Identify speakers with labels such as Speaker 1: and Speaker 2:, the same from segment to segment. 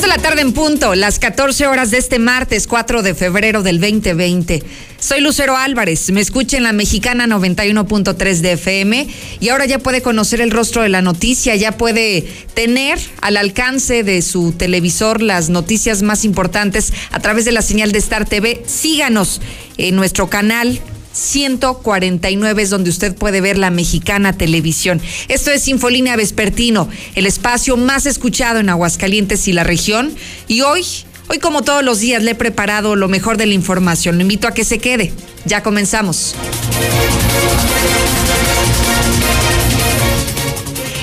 Speaker 1: De la tarde en punto, las 14 horas de este martes 4 de febrero del 2020. Soy Lucero Álvarez, me escucha en la mexicana 91.3 de FM y ahora ya puede conocer el rostro de la noticia, ya puede tener al alcance de su televisor las noticias más importantes a través de la señal de Star TV. Síganos en nuestro canal 149 es donde usted puede ver la mexicana televisión. Esto es Infolínea Vespertino, el espacio más escuchado en Aguascalientes y la región. Y hoy, hoy como todos los días, le he preparado lo mejor de la información. Lo invito a que se quede. Ya comenzamos.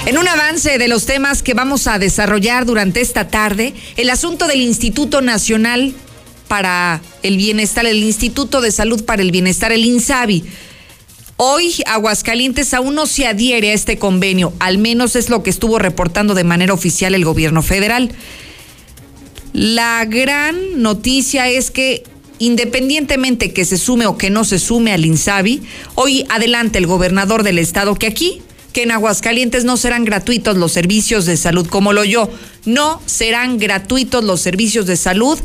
Speaker 1: En un avance de los temas que vamos a desarrollar durante esta tarde, el asunto del Instituto Nacional para el Bienestar, el Instituto de Salud para el Bienestar, el INSABI. Hoy Aguascalientes aún no se adhiere a este convenio, al menos es lo que estuvo reportando de manera oficial el gobierno federal. La gran noticia es que independientemente que se sume o que no se sume al INSABI, hoy adelante el gobernador del estado que aquí, que en Aguascalientes no serán gratuitos los servicios de salud, como lo yo, no serán gratuitos los servicios de salud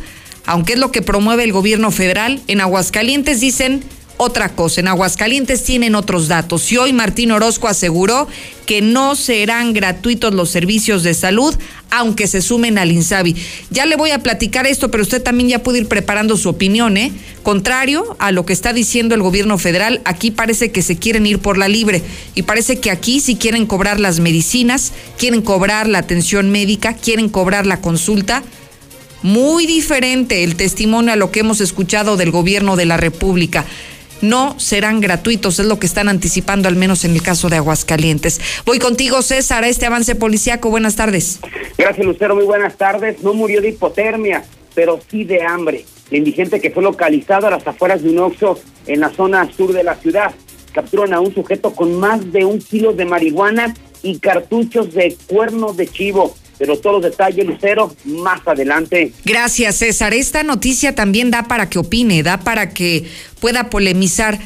Speaker 1: aunque es lo que promueve el gobierno federal, en Aguascalientes dicen otra cosa. En Aguascalientes tienen otros datos. Y hoy Martín Orozco aseguró que no serán gratuitos los servicios de salud, aunque se sumen al INSABI. Ya le voy a platicar esto, pero usted también ya puede ir preparando su opinión, ¿eh? Contrario a lo que está diciendo el gobierno federal, aquí parece que se quieren ir por la libre. Y parece que aquí sí quieren cobrar las medicinas, quieren cobrar la atención médica, quieren cobrar la consulta muy diferente el testimonio a lo que hemos escuchado del gobierno de la República. No serán gratuitos, es lo que están anticipando, al menos en el caso de Aguascalientes. Voy contigo, César, a este avance policiaco. Buenas tardes.
Speaker 2: Gracias, Lucero. Muy buenas tardes. No murió de hipotermia, pero sí de hambre. El indigente que fue localizado a las afueras de un oxo en la zona sur de la ciudad. Capturan a un sujeto con más de un kilo de marihuana y cartuchos de cuerno de chivo pero todos los detalles, Lucero, más adelante.
Speaker 1: Gracias, César. Esta noticia también da para que opine, da para que pueda polemizar.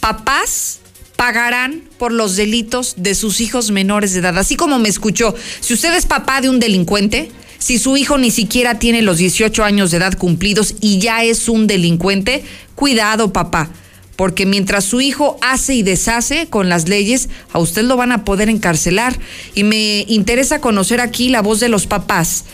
Speaker 1: Papás pagarán por los delitos de sus hijos menores de edad. Así como me escuchó, si usted es papá de un delincuente, si su hijo ni siquiera tiene los 18 años de edad cumplidos y ya es un delincuente, cuidado papá porque mientras su hijo hace y deshace con las leyes, a usted lo van a poder encarcelar. Y me interesa conocer aquí la voz de los papás,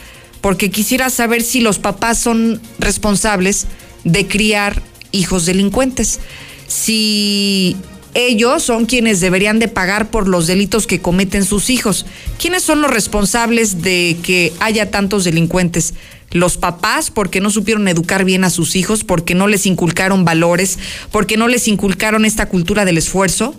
Speaker 1: porque quisiera saber si los papás son responsables de criar hijos delincuentes. Si ellos son quienes deberían de pagar por los delitos que cometen sus hijos. ¿Quiénes son los responsables de que haya tantos delincuentes? los papás porque no supieron educar bien a sus hijos, porque no les inculcaron valores, porque no les inculcaron esta cultura del esfuerzo.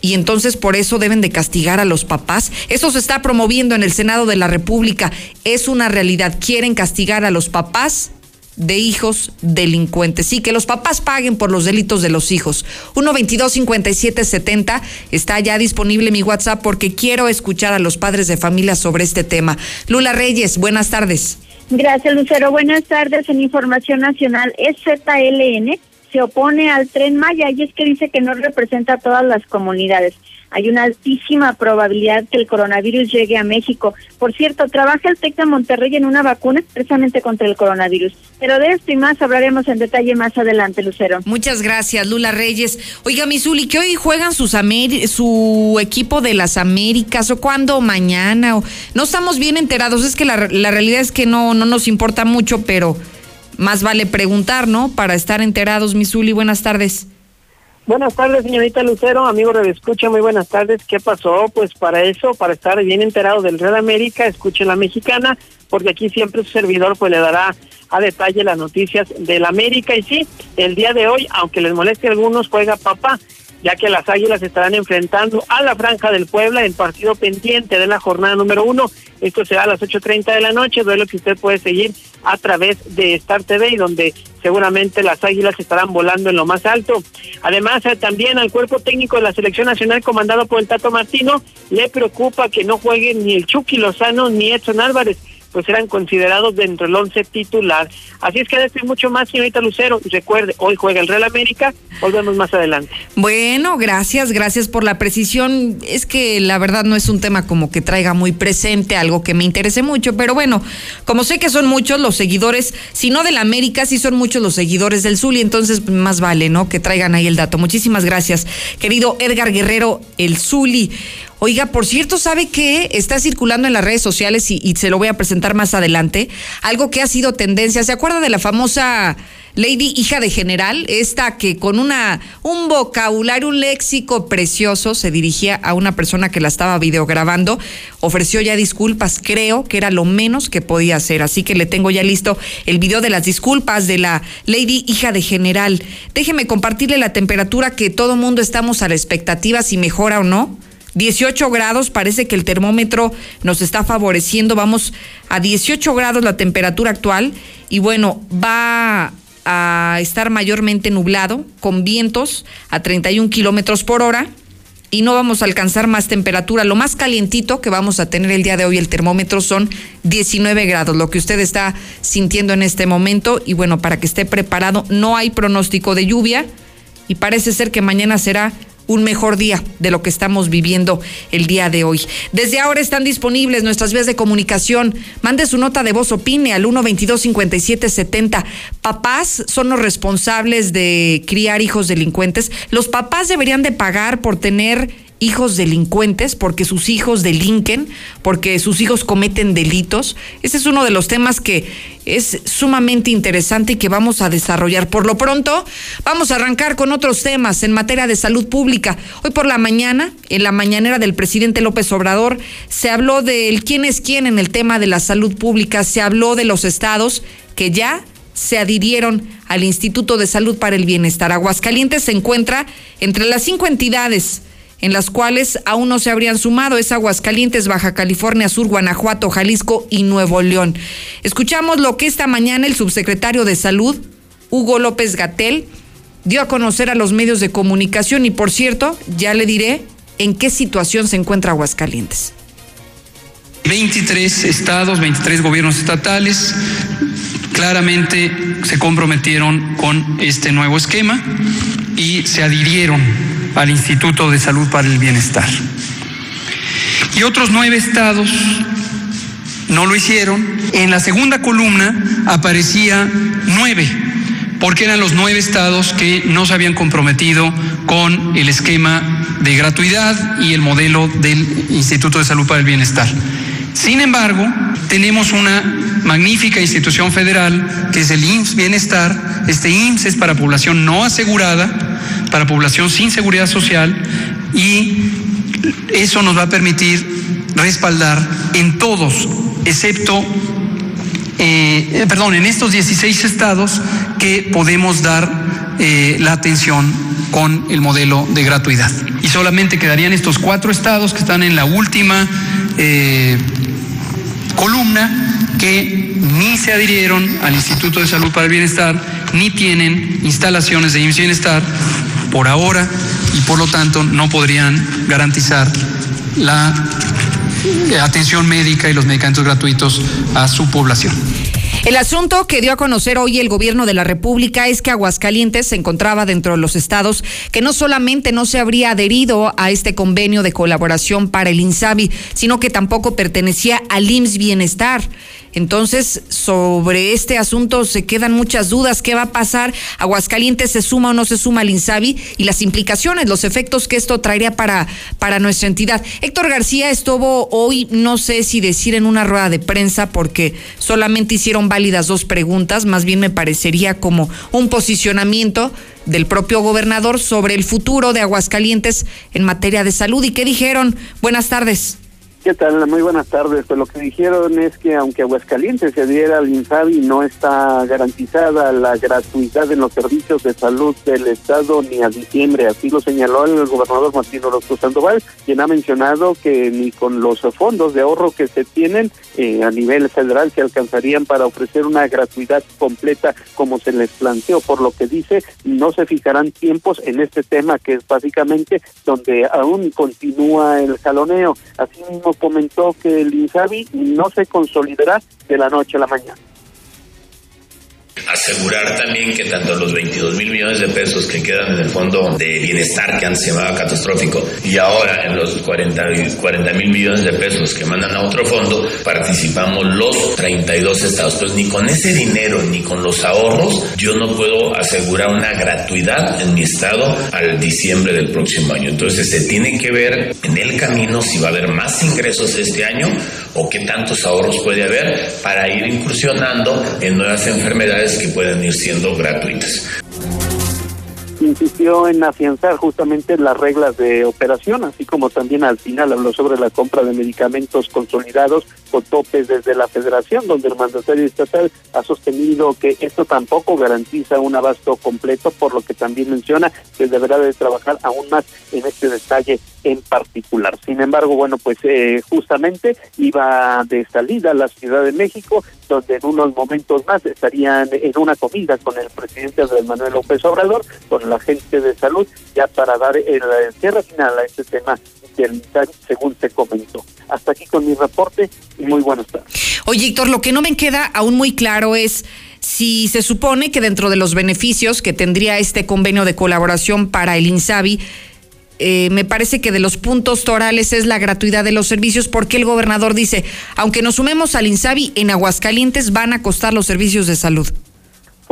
Speaker 1: Y entonces por eso deben de castigar a los papás. Eso se está promoviendo en el Senado de la República. Es una realidad. Quieren castigar a los papás de hijos delincuentes. Sí, que los papás paguen por los delitos de los hijos. 122-5770 está ya disponible mi WhatsApp porque quiero escuchar a los padres de familia sobre este tema. Lula Reyes, buenas tardes.
Speaker 3: Gracias, Lucero. Buenas tardes. En Información Nacional, ZLN se opone al tren Maya y es que dice que no representa a todas las comunidades hay una altísima probabilidad que el coronavirus llegue a México. Por cierto, trabaja el TEC de Monterrey en una vacuna precisamente contra el coronavirus. Pero de esto y más hablaremos en detalle más adelante, Lucero.
Speaker 1: Muchas gracias, Lula Reyes. Oiga, Misuli, que hoy juegan sus su equipo de las Américas o cuándo mañana. O... No estamos bien enterados, es que la, la realidad es que no, no nos importa mucho, pero más vale preguntar, ¿no? Para estar enterados, Misuli, buenas tardes.
Speaker 4: Buenas tardes, señorita Lucero, amigo de Escucha, muy buenas tardes. ¿Qué pasó? Pues para eso, para estar bien enterado del Red América, escuche la mexicana, porque aquí siempre su servidor pues le dará a detalle las noticias del América. Y sí, el día de hoy, aunque les moleste a algunos, juega papá ya que las Águilas estarán enfrentando a la Franja del Puebla en partido pendiente de la jornada número uno. Esto será a las 8.30 de la noche, duelo que usted puede seguir a través de Star TV donde seguramente las Águilas estarán volando en lo más alto. Además, eh, también al cuerpo técnico de la Selección Nacional comandado por el Tato Martino le preocupa que no jueguen ni el Chucky Lozano ni Edson Álvarez
Speaker 5: pues eran considerados dentro del once titular. Así es que de esto y mucho más, señorita Lucero. Recuerde, hoy juega el Real América, volvemos más adelante.
Speaker 1: Bueno, gracias, gracias por la precisión. Es que la verdad no es un tema como que traiga muy presente algo que me interese mucho, pero bueno, como sé que son muchos los seguidores, si no del América, sí son muchos los seguidores del Zuli, entonces más vale, ¿no? Que traigan ahí el dato. Muchísimas gracias, querido Edgar Guerrero, el Zuli. Oiga, por cierto, ¿sabe qué? Está circulando en las redes sociales y, se lo voy a presentar más adelante. Algo que ha sido tendencia. ¿Se acuerda de la famosa Lady hija de general? Esta que con una, un vocabulario, un léxico precioso se dirigía a una persona que la estaba videograbando. Ofreció ya disculpas. Creo que era lo menos que podía hacer. Así que le tengo ya listo el video de las disculpas de la Lady hija de general. Déjeme compartirle la temperatura que todo mundo estamos a la expectativa si mejora o no. 18 grados, parece que el termómetro nos está favoreciendo, vamos a 18 grados la temperatura actual y bueno, va a estar mayormente nublado, con vientos a 31 kilómetros por hora y no vamos a alcanzar más temperatura. Lo más calientito que vamos a tener el día de hoy, el termómetro, son 19 grados, lo que usted está sintiendo en este momento. Y bueno, para que esté preparado, no hay pronóstico de lluvia y parece ser que mañana será un mejor día de lo que estamos viviendo el día de hoy. Desde ahora están disponibles nuestras vías de comunicación. Mande su nota de voz, opine al 122-5770. Papás son los responsables de criar hijos delincuentes. Los papás deberían de pagar por tener hijos delincuentes, porque sus hijos delinquen, porque sus hijos cometen delitos. Ese es uno de los temas que es sumamente interesante y que vamos a desarrollar. Por lo pronto, vamos a arrancar con otros temas en materia de salud pública. Hoy por la mañana, en la mañanera del presidente López Obrador, se habló del quién es quién en el tema de la salud pública, se habló de los estados que ya se adhirieron al Instituto de Salud para el Bienestar. Aguascalientes se encuentra entre las cinco entidades en las cuales aún no se habrían sumado es Aguascalientes, Baja California Sur, Guanajuato, Jalisco y Nuevo León. Escuchamos lo que esta mañana el subsecretario de Salud, Hugo López Gatel, dio a conocer a los medios de comunicación y por cierto, ya le diré en qué situación se encuentra Aguascalientes.
Speaker 6: 23 estados, 23 gobiernos estatales claramente se comprometieron con este nuevo esquema y se adhirieron al Instituto de Salud para el Bienestar. Y otros nueve estados no lo hicieron. En la segunda columna aparecía nueve, porque eran los nueve estados que no se habían comprometido con el esquema de gratuidad y el modelo del Instituto de Salud para el Bienestar. Sin embargo, tenemos una magnífica institución federal que es el IMSS Bienestar. Este IMSS es para población no asegurada para población sin seguridad social y eso nos va a permitir respaldar en todos, excepto, eh, perdón, en estos 16 estados que podemos dar eh, la atención con el modelo de gratuidad. Y solamente quedarían estos cuatro estados que están en la última eh, columna que ni se adhirieron al Instituto de Salud para el Bienestar, ni tienen instalaciones de IMSS Bienestar por ahora y por lo tanto no podrían garantizar la atención médica y los medicamentos gratuitos a su población.
Speaker 1: El asunto que dio a conocer hoy el gobierno de la República es que Aguascalientes se encontraba dentro de los estados que no solamente no se habría adherido a este convenio de colaboración para el INSABI, sino que tampoco pertenecía al IMSS Bienestar. Entonces, sobre este asunto se quedan muchas dudas. ¿Qué va a pasar? ¿Aguascalientes se suma o no se suma al INSABI? Y las implicaciones, los efectos que esto traería para, para nuestra entidad. Héctor García estuvo hoy, no sé si decir en una rueda de prensa, porque solamente hicieron válidas dos preguntas, más bien me parecería como un posicionamiento del propio gobernador sobre el futuro de Aguascalientes en materia de salud. ¿Y qué dijeron? Buenas tardes.
Speaker 7: ¿Qué tal? Muy buenas tardes. Pues lo que dijeron es que aunque Aguascalientes se adhiera al INSABI, no está garantizada la gratuidad en los servicios de salud del Estado ni a diciembre. Así lo señaló el gobernador Martín Orozco Sandoval, quien ha mencionado que ni con los fondos de ahorro que se tienen eh, a nivel federal se alcanzarían para ofrecer una gratuidad completa como se les planteó. Por lo que dice, no se fijarán tiempos en este tema que es básicamente donde aún continúa el jaloneo. Asimismo, comentó que el INSABI no se consolidará de la noche a la mañana.
Speaker 8: Asegurar también que tanto los 22 mil millones de pesos que quedan en el fondo de bienestar que antes se llamaba catastrófico y ahora en los 40 mil millones de pesos que mandan a otro fondo participamos los 32 estados. Pues ni con ese dinero ni con los ahorros yo no puedo asegurar una gratuidad en mi estado al diciembre del próximo año. Entonces se tiene que ver en el camino si va a haber más ingresos este año o qué tantos ahorros puede haber para ir incursionando en nuevas enfermedades que pueden ir siendo gratuitas.
Speaker 7: Insistió en afianzar justamente las reglas de operación, así como también al final habló sobre la compra de medicamentos consolidados con topes desde la federación, donde el mandatario estatal ha sostenido que esto tampoco garantiza un abasto completo, por lo que también menciona que deberá de trabajar aún más en este detalle en particular. Sin embargo, bueno, pues eh, justamente iba de salida a la Ciudad de México, donde en unos momentos más estarían en una comida con el presidente Andrés Manuel López Obrador, con la gente de salud, ya para dar el cierre final a este tema según se comentó. Hasta aquí con mi reporte y muy buenas tardes.
Speaker 1: Oye, Héctor, lo que no me queda aún muy claro es si se supone que dentro de los beneficios que tendría este convenio de colaboración para el INSABI, eh, me parece que de los puntos torales es la gratuidad de los servicios, porque el gobernador dice, aunque nos sumemos al INSABI, en Aguascalientes van a costar los servicios de salud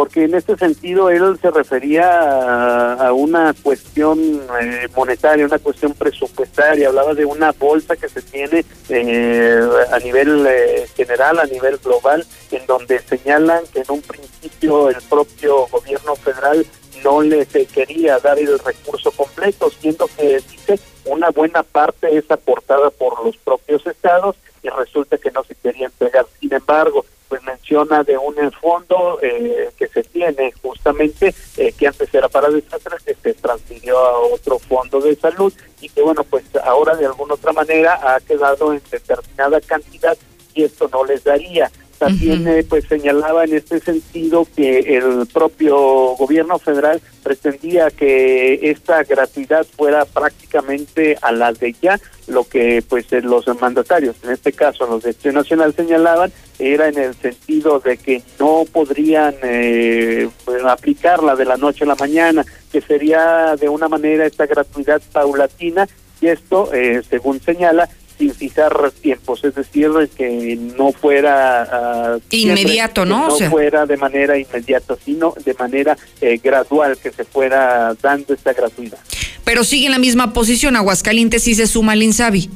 Speaker 7: porque en este sentido él se refería a, una cuestión eh, monetaria, una cuestión presupuestaria, hablaba de una bolsa que se tiene eh, a nivel eh, general, a nivel global, en donde señalan que en un principio el propio gobierno federal no les quería dar el recurso completo, siendo que dice una buena parte es aportada por los propios estados y resulta que no se quería entregar. Sin embargo, pues menciona de un fondo eh, que se tiene justamente, eh, que antes era para desastres, que se transfirió a otro fondo de salud y que bueno, pues ahora de alguna otra manera ha quedado en determinada cantidad y esto no les daría. También eh, pues señalaba en este sentido que el propio gobierno federal pretendía que esta gratuidad fuera prácticamente a la de ya, lo que pues los mandatarios, en este caso los de Acción Nacional señalaban, era en el sentido de que no podrían eh, aplicarla de la noche a la mañana, que sería de una manera esta gratuidad paulatina y esto, eh, según señala, sin fijar tiempos, es decir, que no fuera ah,
Speaker 1: inmediato, ¿no?
Speaker 7: no fuera de manera inmediata, sino de manera eh, gradual que se fuera dando esta gratuidad.
Speaker 1: Pero sigue en la misma posición, Aguascalientes sí se suma al INSABI.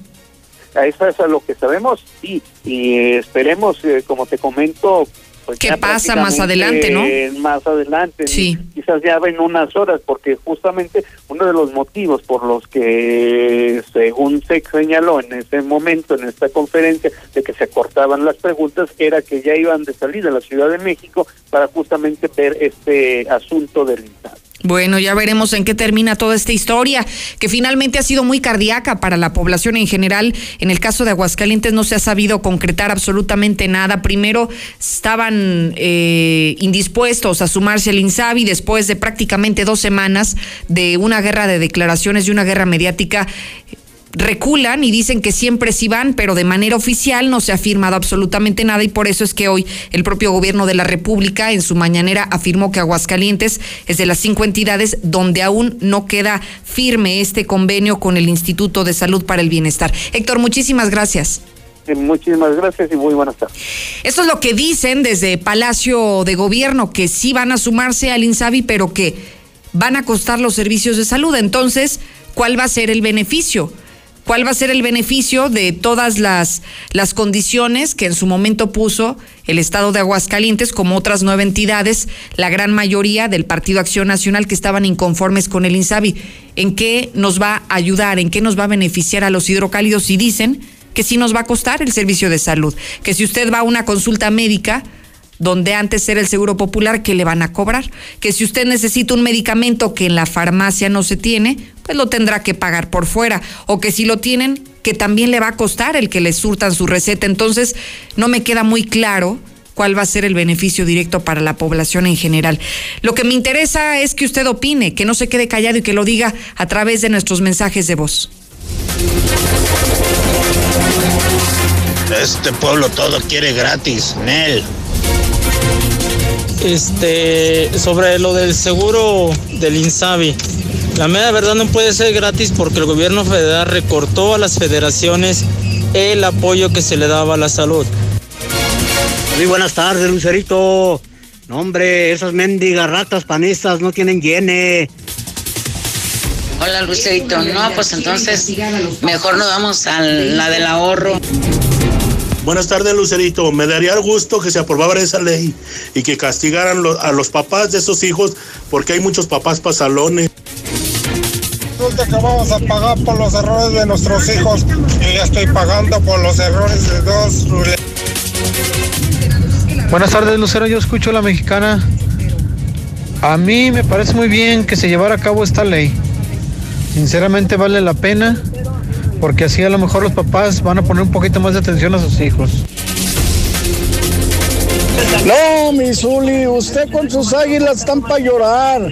Speaker 7: A eso es a lo que sabemos, sí, y esperemos, eh, como te comento,
Speaker 1: pues ¿Qué pasa más adelante, no?
Speaker 7: Más adelante,
Speaker 1: sí.
Speaker 7: quizás ya en unas horas, porque justamente uno de los motivos por los que, según se señaló en ese momento, en esta conferencia, de que se cortaban las preguntas, era que ya iban de salida a la Ciudad de México para justamente ver este asunto del Estado.
Speaker 1: Bueno, ya veremos en qué termina toda esta historia, que finalmente ha sido muy cardíaca para la población en general. En el caso de Aguascalientes no se ha sabido concretar absolutamente nada. Primero estaban eh, indispuestos a sumarse al INSABI después de prácticamente dos semanas de una guerra de declaraciones y una guerra mediática reculan y dicen que siempre sí van, pero de manera oficial no se ha firmado absolutamente nada y por eso es que hoy el propio gobierno de la República en su mañanera afirmó que Aguascalientes es de las cinco entidades donde aún no queda firme este convenio con el Instituto de Salud para el Bienestar. Héctor, muchísimas gracias.
Speaker 7: Muchísimas gracias y muy buenas tardes.
Speaker 1: Esto es lo que dicen desde Palacio de Gobierno, que sí van a sumarse al INSABI, pero que van a costar los servicios de salud. Entonces, ¿cuál va a ser el beneficio? Cuál va a ser el beneficio de todas las, las condiciones que en su momento puso el Estado de Aguascalientes, como otras nueve entidades, la gran mayoría del Partido Acción Nacional que estaban inconformes con el INSABI. ¿En qué nos va a ayudar? ¿En qué nos va a beneficiar a los hidrocálidos? Y dicen que sí nos va a costar el servicio de salud, que si usted va a una consulta médica, donde antes era el seguro popular, que le van a cobrar. Que si usted necesita un medicamento que en la farmacia no se tiene, pues lo tendrá que pagar por fuera. O que si lo tienen, que también le va a costar el que le surtan su receta. Entonces, no me queda muy claro cuál va a ser el beneficio directo para la población en general. Lo que me interesa es que usted opine, que no se quede callado y que lo diga a través de nuestros mensajes de voz.
Speaker 9: Este pueblo todo quiere gratis, Nel.
Speaker 10: Este, sobre lo del seguro del Insabi. La mera verdad no puede ser gratis porque el gobierno federal recortó a las federaciones el apoyo que se le daba a la salud.
Speaker 11: Muy buenas tardes, Lucerito. No, hombre, esas mendigas ratas panistas no tienen hiene.
Speaker 12: Hola, Lucerito. No, pues entonces mejor nos vamos a la del ahorro.
Speaker 13: Buenas tardes, Lucerito. Me daría gusto que se aprobara esa ley y que castigaran a los papás de esos hijos porque hay muchos papás pasalones.
Speaker 14: Resulta que vamos a pagar por los errores de nuestros hijos. Yo ya estoy pagando por los errores de dos.
Speaker 15: Buenas tardes, Lucero. Yo escucho a la mexicana. A mí me parece muy bien que se llevara a cabo esta ley. Sinceramente vale la pena porque así a lo mejor los papás van a poner un poquito más de atención a sus hijos.
Speaker 16: No, mi Zuli, usted con sus águilas están para llorar.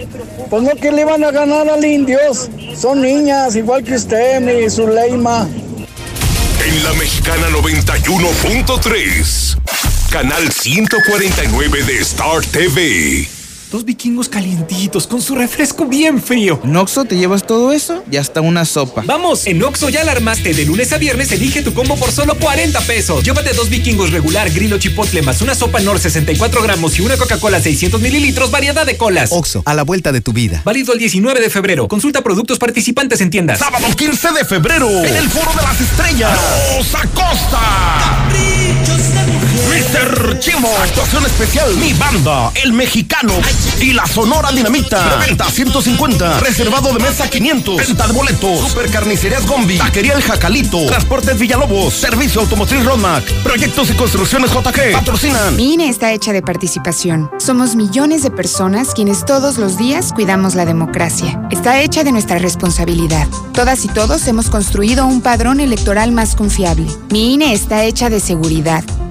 Speaker 16: Pues no que le iban a ganar al indios. Son niñas, igual que usted, mi Zuleima.
Speaker 17: En la mexicana 91.3 canal 149 de Star TV.
Speaker 18: Dos vikingos calientitos con su refresco bien frío.
Speaker 19: ¿En Oxo te llevas todo eso y hasta una sopa?
Speaker 18: Vamos, en Oxo ya la armaste. De lunes a viernes elige tu combo por solo 40 pesos. Llévate dos vikingos regular, grillo chipotle más una sopa Nor 64 gramos y una Coca-Cola 600 mililitros, variedad de colas.
Speaker 20: Oxo, a la vuelta de tu vida.
Speaker 18: Válido el 19 de febrero. Consulta productos participantes en tiendas.
Speaker 17: Sábado 15 de febrero, en el Foro de las Estrellas. Rosa Costa. Mr. Chimo. Actuación especial. Mi banda, el mexicano. Y la Sonora Dinamita. Venta 150. Reservado de mesa 500. Venta de boletos. Super Carnicerías Gombi. Taquería El Jacalito. Transportes Villalobos. Servicio Automotriz Rodmac. Proyectos y construcciones JG. Patrocinan.
Speaker 21: Mi INE está hecha de participación. Somos millones de personas quienes todos los días cuidamos la democracia. Está hecha de nuestra responsabilidad. Todas y todos hemos construido un padrón electoral más confiable. Mi INE está hecha de seguridad.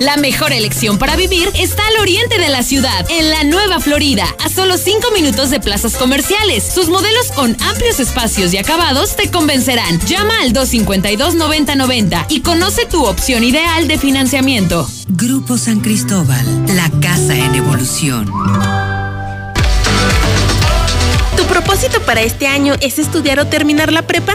Speaker 22: La mejor elección para vivir está al oriente de la ciudad, en la Nueva Florida, a solo 5 minutos de plazas comerciales. Sus modelos con amplios espacios y acabados te convencerán. Llama al 252-9090 y conoce tu opción ideal de financiamiento.
Speaker 23: Grupo San Cristóbal, la casa en evolución.
Speaker 22: ¿Tu propósito para este año es estudiar o terminar la prepa?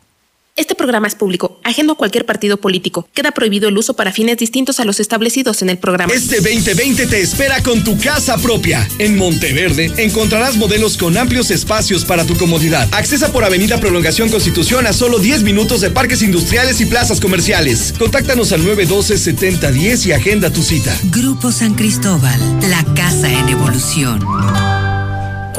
Speaker 22: Este programa es público, ajeno a cualquier partido político. Queda prohibido el uso para fines distintos a los establecidos en el programa.
Speaker 24: Este 2020 te espera con tu casa propia. En Monteverde encontrarás modelos con amplios espacios para tu comodidad. Accesa por Avenida Prolongación Constitución a solo 10 minutos de parques industriales y plazas comerciales. Contáctanos al 912-7010 y agenda tu cita.
Speaker 23: Grupo San Cristóbal, la casa en evolución.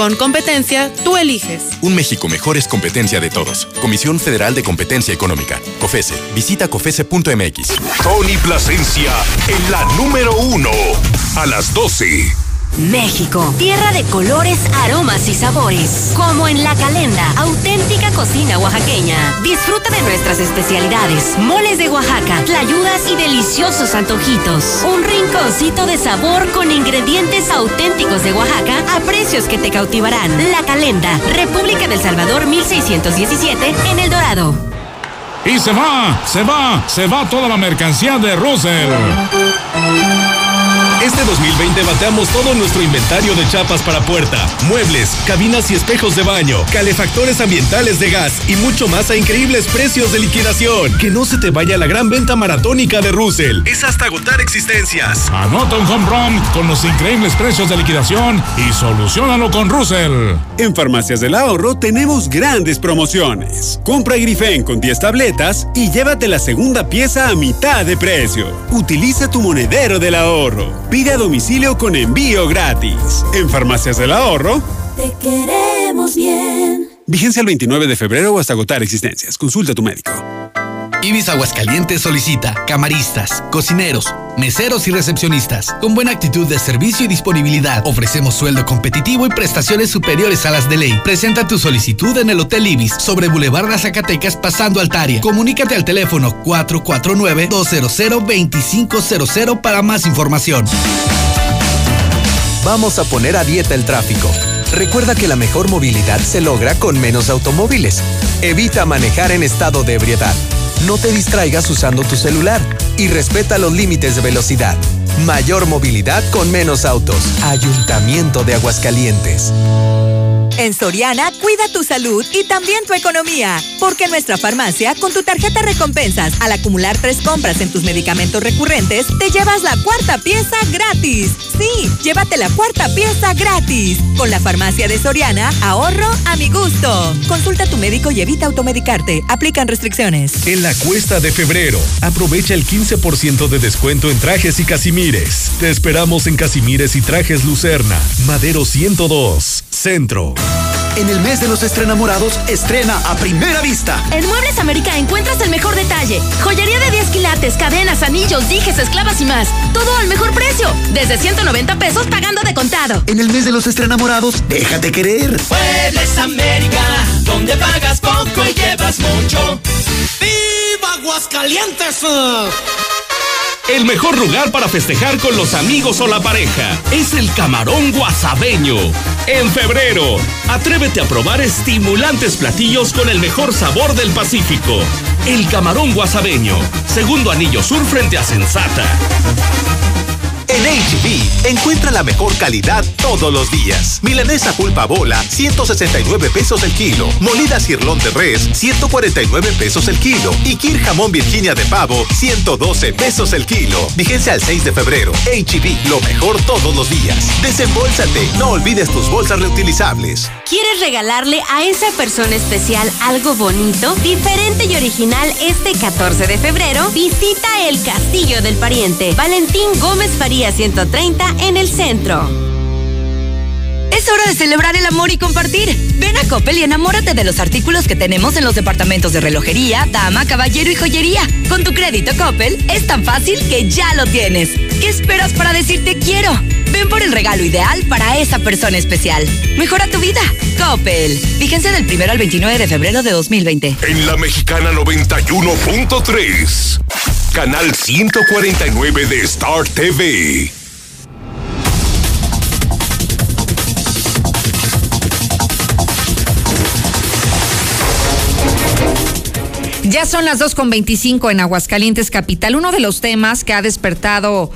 Speaker 25: Con competencia, tú eliges.
Speaker 26: Un México mejor es competencia de todos. Comisión Federal de Competencia Económica. COFESE. Visita COFESE.mx.
Speaker 27: Tony Plasencia en la número uno. A las 12.
Speaker 28: México, tierra de colores, aromas y sabores. Como en La Calenda, auténtica cocina oaxaqueña. Disfruta de nuestras especialidades, moles de Oaxaca, tlayudas y deliciosos antojitos. Un rinconcito de sabor con ingredientes auténticos de Oaxaca a precios que te cautivarán. La Calenda, República del Salvador 1617, en El Dorado.
Speaker 29: Y se va, se va, se va toda la mercancía de Russell.
Speaker 24: Este 2020 bateamos todo nuestro inventario de chapas para puerta, muebles, cabinas y espejos de baño, calefactores ambientales de gas y mucho más a increíbles precios de liquidación. Que no se te vaya la gran venta maratónica de Russell. Es hasta agotar existencias.
Speaker 29: Anota un home run con los increíbles precios de liquidación y solucionalo con Russell.
Speaker 30: En Farmacias del Ahorro tenemos grandes promociones. Compra Grifen con 10 tabletas y llévate la segunda pieza a mitad de precio. Utiliza tu monedero del ahorro. Pide a domicilio con envío gratis. En Farmacias del Ahorro.
Speaker 31: Te queremos bien.
Speaker 30: Vigencia el 29 de febrero o hasta agotar existencias. Consulta a tu médico.
Speaker 19: Ibis Aguascalientes solicita camaristas, cocineros, meseros y recepcionistas con buena actitud de servicio y disponibilidad. Ofrecemos sueldo competitivo y prestaciones superiores a las de ley. Presenta tu solicitud en el Hotel Ibis sobre Boulevard Las Zacatecas pasando Altaria. Comunícate al teléfono 449-200-2500 para más información.
Speaker 32: Vamos a poner a dieta el tráfico. Recuerda que la mejor movilidad se logra con menos automóviles. Evita manejar en estado de ebriedad. No te distraigas usando tu celular y respeta los límites de velocidad. Mayor movilidad con menos autos. Ayuntamiento de Aguascalientes.
Speaker 23: En Soriana, cuida tu salud y también tu economía. Porque en nuestra farmacia, con tu tarjeta recompensas, al acumular tres compras en tus medicamentos recurrentes, te llevas la cuarta pieza gratis. Sí, llévate la cuarta pieza gratis. Con la farmacia de Soriana, ahorro a mi gusto. Consulta a tu médico y evita automedicarte. Aplican restricciones.
Speaker 24: En la cuesta de febrero, aprovecha el 15% de descuento en trajes y casimires. Te esperamos en Casimires y Trajes Lucerna, Madero 102, Centro.
Speaker 33: En el mes de los estrenamorados, estrena a primera vista.
Speaker 34: En Muebles América encuentras el mejor detalle. Joyería de 10 quilates, cadenas, anillos, dijes, esclavas y más. Todo al mejor precio. Desde 190 pesos pagando de contado.
Speaker 33: En el mes de los estrenamorados, déjate querer.
Speaker 35: Muebles América, donde pagas poco y llevas mucho. ¡Viva Aguascalientes!
Speaker 24: El mejor lugar para festejar con los amigos o la pareja es el Camarón Guasabeño. En febrero, atrévete a probar estimulantes platillos con el mejor sabor del Pacífico. El Camarón Guasabeño, segundo anillo sur frente a Sensata.
Speaker 36: En HB, encuentra la mejor calidad todos los días. Milanesa pulpa bola, 169 pesos el kilo. Molida cirlón de res, 149 pesos el kilo. Y Kir jamón Virginia de pavo, 112 pesos el kilo. Vigencia al 6 de febrero. HB, lo mejor todos los días. Desembolsate, no olvides tus bolsas reutilizables.
Speaker 34: ¿Quieres regalarle a esa persona especial algo bonito, diferente y original este 14 de febrero? Visita el Castillo del Pariente. Valentín Gómez Faría 130 en el centro.
Speaker 37: Es hora de celebrar el amor y compartir. Ven a Coppel y enamórate de los artículos que tenemos en los departamentos de relojería, dama, caballero y joyería. Con tu crédito Coppel es tan fácil que ya lo tienes. ¿Qué esperas para decirte quiero? Ven por el regalo ideal para esa persona especial. Mejora tu vida. Coppel. Vigencia del 1 al 29 de febrero de 2020.
Speaker 27: En la mexicana 91.3. Canal 149 de Star TV.
Speaker 1: Ya son las 2.25 en Aguascalientes Capital. Uno de los temas que ha despertado,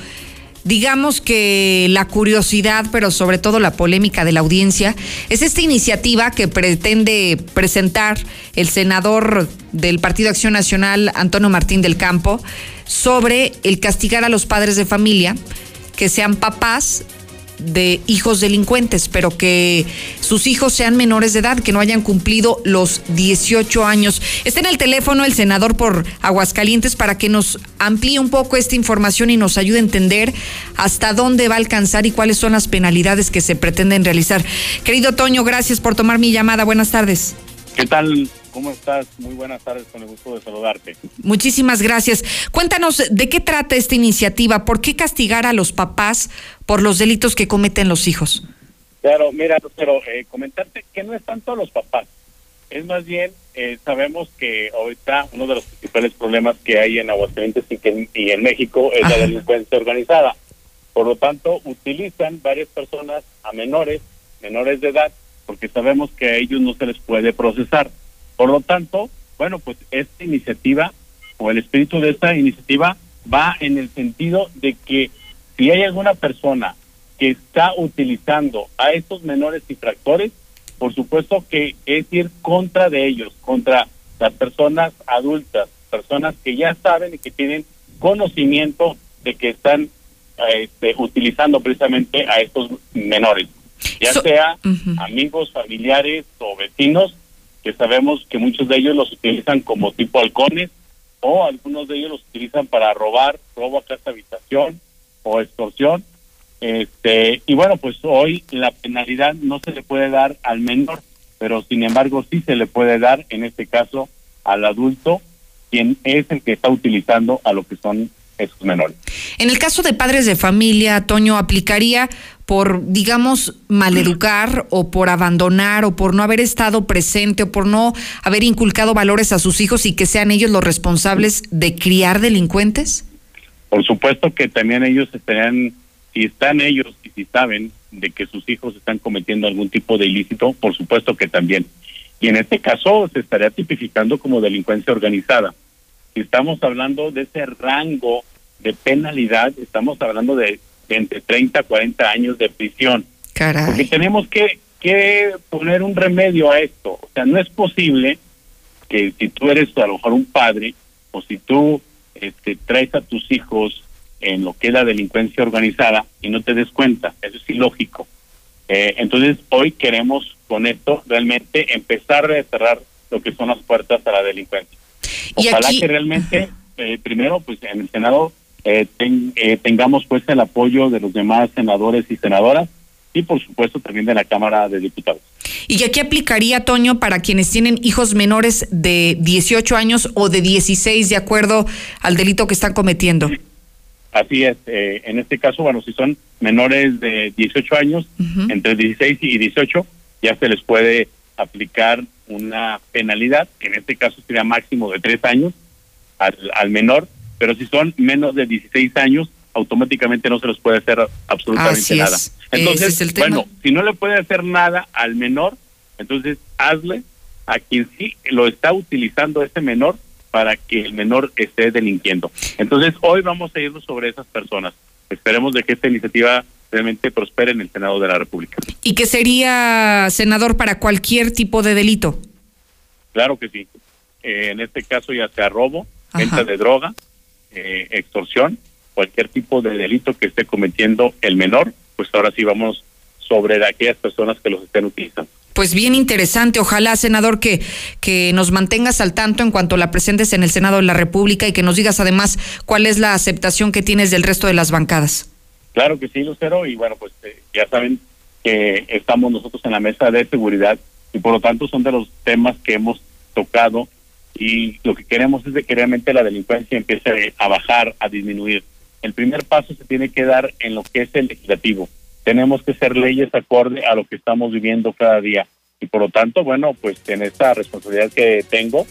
Speaker 1: digamos que la curiosidad, pero sobre todo la polémica de la audiencia, es esta iniciativa que pretende presentar el senador del Partido Acción Nacional, Antonio Martín del Campo, sobre el castigar a los padres de familia que sean papás de hijos delincuentes, pero que sus hijos sean menores de edad, que no hayan cumplido los 18 años. Está en el teléfono el senador por Aguascalientes para que nos amplíe un poco esta información y nos ayude a entender hasta dónde va a alcanzar y cuáles son las penalidades que se pretenden realizar. Querido Toño, gracias por tomar mi llamada. Buenas tardes.
Speaker 38: ¿Qué tal? ¿Cómo estás? Muy buenas tardes, con el gusto de saludarte.
Speaker 1: Muchísimas gracias. Cuéntanos de qué trata esta iniciativa, por qué castigar a los papás por los delitos que cometen los hijos.
Speaker 38: Claro, mira, pero eh, comentarte que no es tanto los papás, es más bien, eh, sabemos que ahorita uno de los principales problemas que hay en Aguascalientes y, que, y en México es la delincuencia organizada. Por lo tanto, utilizan varias personas a menores, menores de edad, porque sabemos que a ellos no se les puede procesar. Por lo tanto, bueno, pues esta iniciativa o el espíritu de esta iniciativa va en el sentido de que si hay alguna persona que está utilizando a estos menores infractores, por supuesto que es ir contra de ellos, contra las personas adultas, personas que ya saben y que tienen conocimiento de que están este, utilizando precisamente a estos menores, ya sea amigos, familiares o vecinos que sabemos que muchos de ellos los utilizan como tipo halcones o algunos de ellos los utilizan para robar, robo a casa habitación o extorsión. Este, y bueno, pues hoy la penalidad no se le puede dar al menor, pero sin embargo sí se le puede dar en este caso al adulto, quien es el que está utilizando a lo que son esos menores.
Speaker 1: En el caso de padres de familia, Toño, aplicaría por, digamos, maleducar o por abandonar o por no haber estado presente o por no haber inculcado valores a sus hijos y que sean ellos los responsables de criar delincuentes?
Speaker 38: Por supuesto que también ellos estarían, si están ellos y si saben de que sus hijos están cometiendo algún tipo de ilícito, por supuesto que también. Y en este caso se estaría tipificando como delincuencia organizada. Si estamos hablando de ese rango de penalidad, estamos hablando de entre 30 a 40 años de prisión. Porque tenemos que, que poner un remedio a esto. O sea, no es posible que si tú eres a lo mejor un padre o si tú este, traes a tus hijos en lo que es la delincuencia organizada y no te des cuenta. Eso es ilógico. Eh, entonces, hoy queremos con esto realmente empezar a cerrar lo que son las puertas a la delincuencia. Ojalá que realmente, eh, primero, pues en el Senado eh, eh, tengamos pues el apoyo de los demás senadores y senadoras y por supuesto también de la Cámara de Diputados.
Speaker 1: ¿Y aquí aplicaría, Toño, para quienes tienen hijos menores de 18 años o de 16 de acuerdo al delito que están cometiendo?
Speaker 38: Así es. Eh, en este caso, bueno, si son menores de 18 años, entre 16 y 18, ya se les puede aplicar una penalidad, que en este caso sería máximo de tres años al, al menor, pero si son menos de 16 años, automáticamente no se les puede hacer absolutamente nada. Entonces, bueno, si no le puede hacer nada al menor, entonces hazle a quien sí lo está utilizando ese menor para que el menor esté delinquiendo. Entonces, hoy vamos a irnos sobre esas personas. Esperemos de que esta iniciativa realmente prospere en el Senado de la República.
Speaker 1: ¿Y que sería, senador, para cualquier tipo de delito?
Speaker 38: Claro que sí. Eh, en este caso ya sea robo, venta de droga, eh, extorsión, cualquier tipo de delito que esté cometiendo el menor, pues ahora sí vamos sobre aquellas personas que los estén utilizando.
Speaker 1: Pues bien interesante. Ojalá, senador, que, que nos mantengas al tanto en cuanto la presentes en el Senado de la República y que nos digas además cuál es la aceptación que tienes del resto de las bancadas.
Speaker 38: Claro que sí, Lucero, y bueno, pues eh, ya saben que estamos nosotros en la mesa de seguridad y por lo tanto son de los temas que hemos tocado y lo que queremos es que realmente la delincuencia empiece a bajar, a disminuir. El primer paso se tiene que dar en lo que es el legislativo. Tenemos que ser leyes acorde a lo que estamos viviendo cada día. Y por lo tanto, bueno, pues en esta responsabilidad que tengo,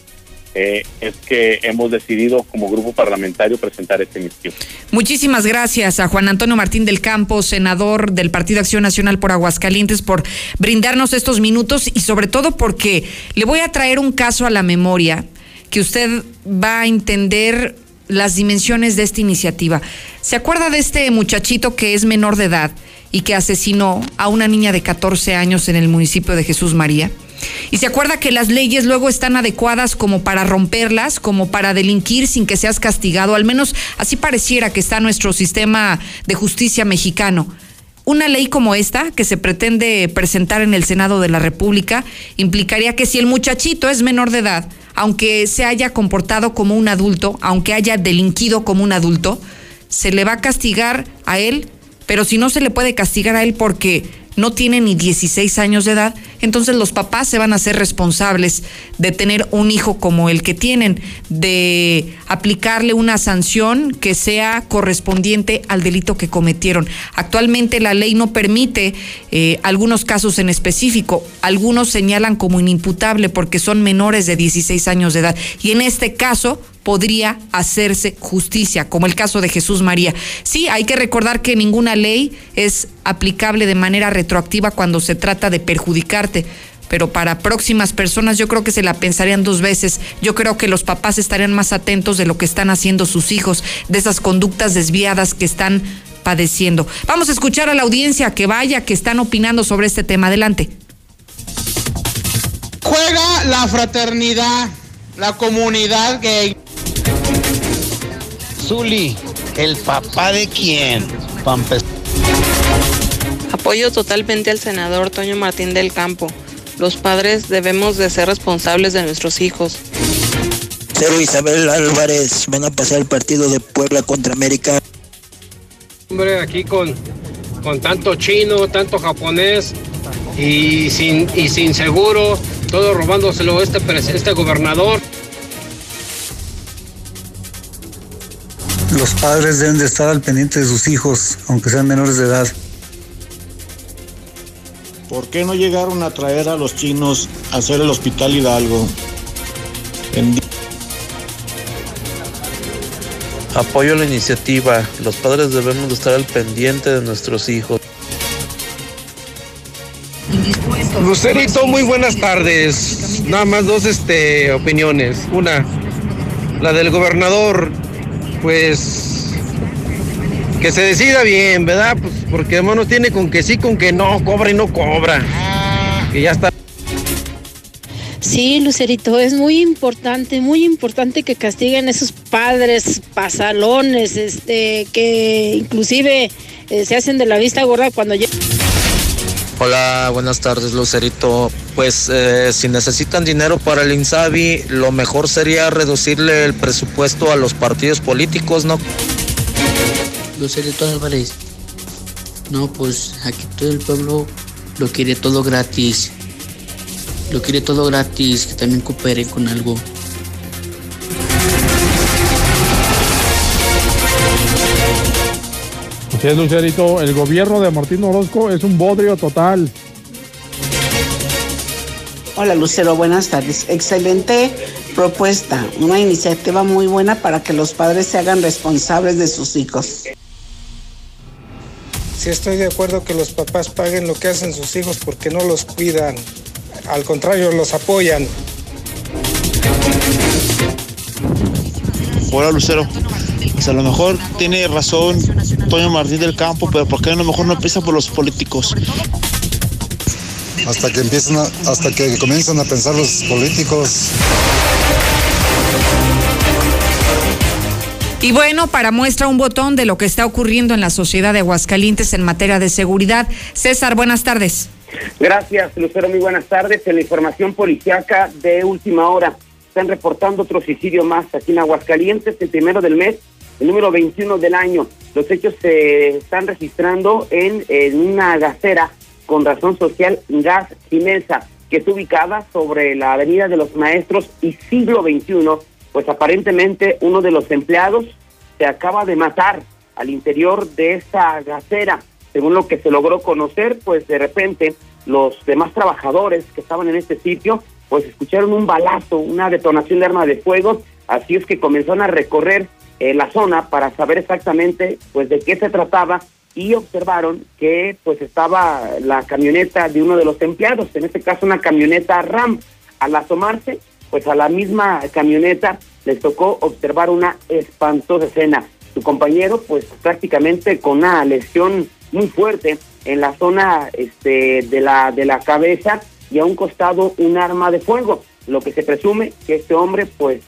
Speaker 38: eh, es que hemos decidido como grupo parlamentario presentar este iniciativa.
Speaker 1: Muchísimas gracias a Juan Antonio Martín del Campo, senador del Partido Acción Nacional por Aguascalientes, por brindarnos estos minutos y sobre todo porque le voy a traer un caso a la memoria que usted va a entender las dimensiones de esta iniciativa. ¿Se acuerda de este muchachito que es menor de edad y que asesinó a una niña de 14 años en el municipio de Jesús María? Y se acuerda que las leyes luego están adecuadas como para romperlas, como para delinquir sin que seas castigado, al menos así pareciera que está nuestro sistema de justicia mexicano. Una ley como esta, que se pretende presentar en el Senado de la República, implicaría que si el muchachito es menor de edad, aunque se haya comportado como un adulto, aunque haya delinquido como un adulto, se le va a castigar a él, pero si no se le puede castigar a él porque no tiene ni 16 años de edad, entonces los papás se van a ser responsables de tener un hijo como el que tienen, de aplicarle una sanción que sea correspondiente al delito que cometieron. Actualmente la ley no permite eh, algunos casos en específico, algunos señalan como inimputable porque son menores de 16 años de edad y en este caso podría hacerse justicia, como el caso de Jesús María. Sí, hay que recordar que ninguna ley es aplicable de manera retroactiva cuando se trata de perjudicarte, pero para próximas personas yo creo que se la pensarían dos veces. Yo creo que los papás estarían más atentos de lo que están haciendo sus hijos, de esas conductas desviadas que están padeciendo. Vamos a escuchar a la audiencia que vaya, que están opinando sobre este tema. Adelante.
Speaker 39: Juega la fraternidad, la comunidad gay.
Speaker 40: Zuli, ¿el papá de quién?
Speaker 41: Apoyo totalmente al senador Toño Martín del Campo. Los padres debemos de ser responsables de nuestros hijos.
Speaker 42: Cero Isabel Álvarez, van a pasar el partido de Puebla contra América.
Speaker 43: Hombre, aquí con, con tanto chino, tanto japonés y sin, y sin seguro, todo robándoselo este, este gobernador.
Speaker 44: Los padres deben de estar al pendiente de sus hijos, aunque sean menores de edad.
Speaker 12: ¿Por qué no llegaron a traer a los chinos a hacer el hospital Hidalgo? En...
Speaker 45: Apoyo la iniciativa. Los padres debemos de estar al pendiente de nuestros hijos.
Speaker 43: Lucerito, muy buenas tardes. Nada más dos este, opiniones. Una, la del gobernador pues que se decida bien, ¿verdad? Pues porque no tiene con que sí, con que no, cobra y no cobra. Que ya está.
Speaker 46: Sí, Lucerito, es muy importante, muy importante que castiguen esos padres pasalones, este, que inclusive eh, se hacen de la vista gorda cuando llegan.
Speaker 45: Hola, buenas tardes, Lucerito. Pues eh, si necesitan dinero para el Insabi, lo mejor sería reducirle el presupuesto a los partidos políticos, ¿no?
Speaker 47: Lucerito Álvarez. No, pues aquí todo el pueblo lo quiere todo gratis. Lo quiere todo gratis, que también coopere con algo.
Speaker 48: Es, Lucerito, el gobierno de Martín Orozco es un bodrio total.
Speaker 49: Hola Lucero, buenas tardes. Excelente propuesta, una iniciativa muy buena para que los padres se hagan responsables de sus hijos.
Speaker 50: Sí estoy de acuerdo que los papás paguen lo que hacen sus hijos porque no los cuidan, al contrario, los apoyan.
Speaker 12: Hola Lucero, pues a lo mejor tiene razón Toño Martín del Campo, pero ¿por qué a lo mejor no empieza por los políticos?
Speaker 44: Hasta que empiecen hasta que comiencen a pensar los políticos.
Speaker 1: Y bueno, para muestra un botón de lo que está ocurriendo en la sociedad de Aguascalientes en materia de seguridad. César, buenas tardes.
Speaker 2: Gracias, Lucero. Muy buenas tardes. En la información policiaca de última hora, están reportando otro suicidio más aquí en Aguascalientes, el primero del mes el número 21 del año. Los hechos se están registrando en, una gasera con razón social Gas Ginesa, que es ubicada sobre la Avenida de los Maestros y siglo XXI, pues aparentemente uno de los empleados se acaba de matar al interior de esta gasera. Según lo que se logró conocer, pues de repente los demás trabajadores que estaban en este sitio, pues escucharon un balazo, una detonación de arma de fuego, así es que comenzaron a recorrer eh, la zona para saber exactamente pues de qué se trataba y observaron que pues estaba la camioneta de uno de los empleados, en este caso una camioneta RAM. Al asomarse, pues a la misma camioneta les tocó observar una espantosa escena. Su compañero pues prácticamente con una lesión muy fuerte en la zona este de la de la cabeza y a un costado un arma de fuego, lo que se presume que este hombre pues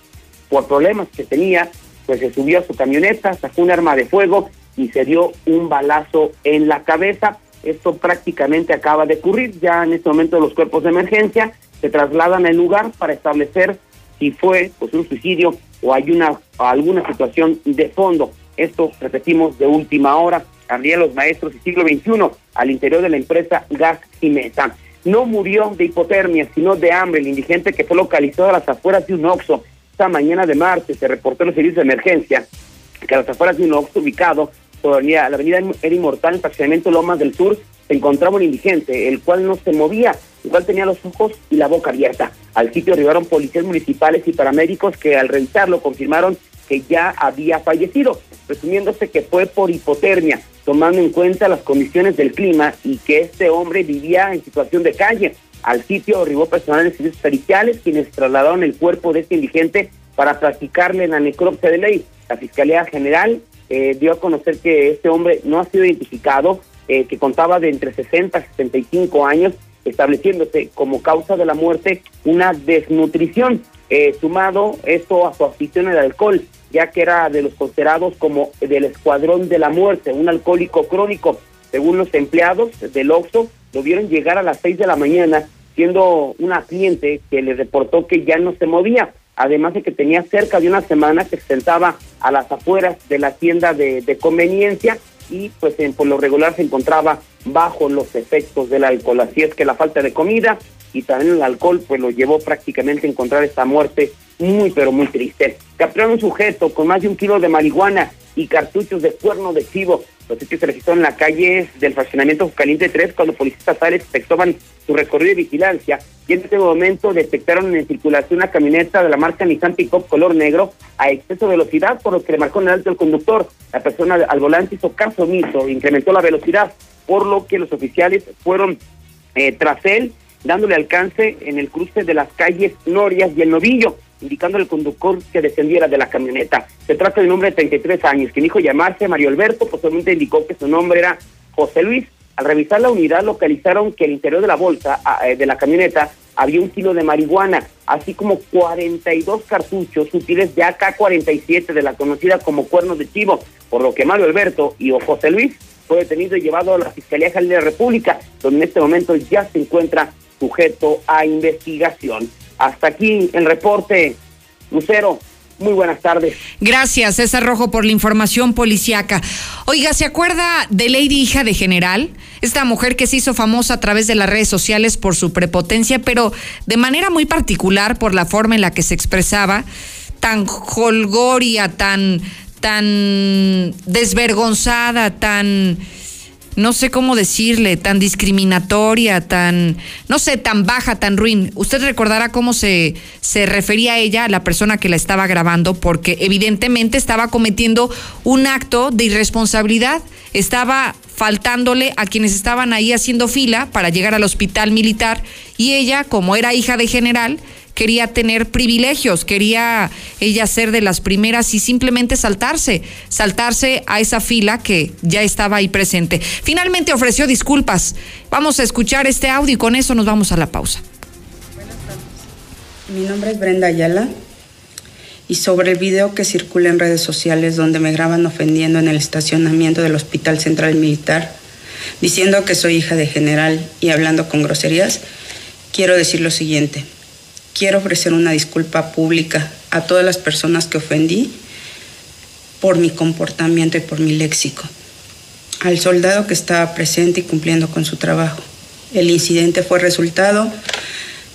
Speaker 2: por problemas que tenía pues se subió a su camioneta, sacó un arma de fuego y se dio un balazo en la cabeza. Esto prácticamente acaba de ocurrir. Ya en este momento los cuerpos de emergencia se trasladan al lugar para establecer si fue pues, un suicidio o hay una alguna situación de fondo. Esto, repetimos, de última hora. También los maestros del siglo XXI al interior de la empresa Gas y Mesa. No murió de hipotermia, sino de hambre. El indigente que fue localizado a las afueras de un Oxxo esta mañana de martes se reportó en los servicios de emergencia que a las afueras de un Oxxo ubicado todavía la avenida Era Inmortal, en fraccionamiento Lomas del Sur, se encontraba un indigente, el cual no se movía, el cual tenía los ojos y la boca abierta. Al sitio arribaron policías municipales y paramédicos que al revisarlo confirmaron que ya había fallecido, presumiéndose que fue por hipotermia, tomando en cuenta las condiciones del clima y que este hombre vivía en situación de calle. Al sitio arribó personal de servicios periciales quienes trasladaron el cuerpo de este indigente para practicarle la necropsia de ley. La Fiscalía General eh, dio a conocer que este hombre no ha sido identificado, eh, que contaba de entre 60 y 65 años, estableciéndose como causa de la muerte una desnutrición, eh, sumado esto a su afición al alcohol, ya que era de los considerados como del escuadrón de la muerte, un alcohólico crónico. Según los empleados del OXXO, lo vieron llegar a las 6 de la mañana, siendo una cliente que le reportó que ya no se movía además de que tenía cerca de una semana que se sentaba a las afueras de la tienda de, conveniencia y pues por lo regular se encontraba bajo los efectos del alcohol. Así es que la falta de comida y también el alcohol pues lo llevó prácticamente a encontrar esta muerte muy pero muy triste. Capturaron un sujeto con más de un kilo de marihuana y cartuchos de cuerno de chivo. Los hechos se registraron en la calle del fraccionamiento Caliente 3 cuando policías estatales efectuaban su recorrido de vigilancia y en ese momento detectaron en circulación una camioneta de la marca Nissan Pickup color negro a exceso de velocidad, por lo que le marcó en el alto el conductor. La persona al volante hizo caso omiso, incrementó la velocidad, por lo que los oficiales fueron eh, tras él, dándole alcance en el cruce de las calles Norias y el Novillo indicando al conductor que descendiera de la camioneta. Se trata de un hombre de 33 años, quien dijo llamarse Mario Alberto, posteriormente indicó que su nombre era José Luis. Al revisar la unidad localizaron que el interior de la bolsa ah, eh, de la camioneta había un kilo de marihuana, así como 42 cartuchos útiles de AK-47 de la conocida como cuerno de chivo, por lo que Mario Alberto y José Luis fue detenido y llevado a la Fiscalía General de la República, donde en este momento ya se encuentra sujeto a investigación. Hasta aquí el reporte. Lucero, muy buenas tardes.
Speaker 1: Gracias, César Rojo, por la información policiaca. Oiga, ¿se acuerda de Lady Hija de General? Esta mujer que se hizo famosa a través de las redes sociales por su prepotencia, pero de manera muy particular por la forma en la que se expresaba, tan holgoria, tan, tan desvergonzada, tan no sé cómo decirle, tan discriminatoria, tan, no sé, tan baja, tan ruin. Usted recordará cómo se, se refería a ella, a la persona que la estaba grabando, porque evidentemente estaba cometiendo un acto de irresponsabilidad, estaba faltándole a quienes estaban ahí haciendo fila para llegar al hospital militar y ella, como era hija de general, quería tener privilegios, quería ella ser de las primeras y simplemente saltarse, saltarse a esa fila que ya estaba ahí presente. Finalmente ofreció disculpas. Vamos a escuchar este audio y con eso nos vamos a la pausa.
Speaker 51: Buenas tardes. Mi nombre es Brenda Ayala y sobre el video que circula en redes sociales donde me graban ofendiendo en el estacionamiento del Hospital Central Militar, diciendo que soy hija de general y hablando con groserías, quiero decir lo siguiente quiero ofrecer una disculpa pública a todas las personas que ofendí por mi comportamiento y por mi léxico. Al soldado que estaba presente y cumpliendo con su trabajo. El incidente fue resultado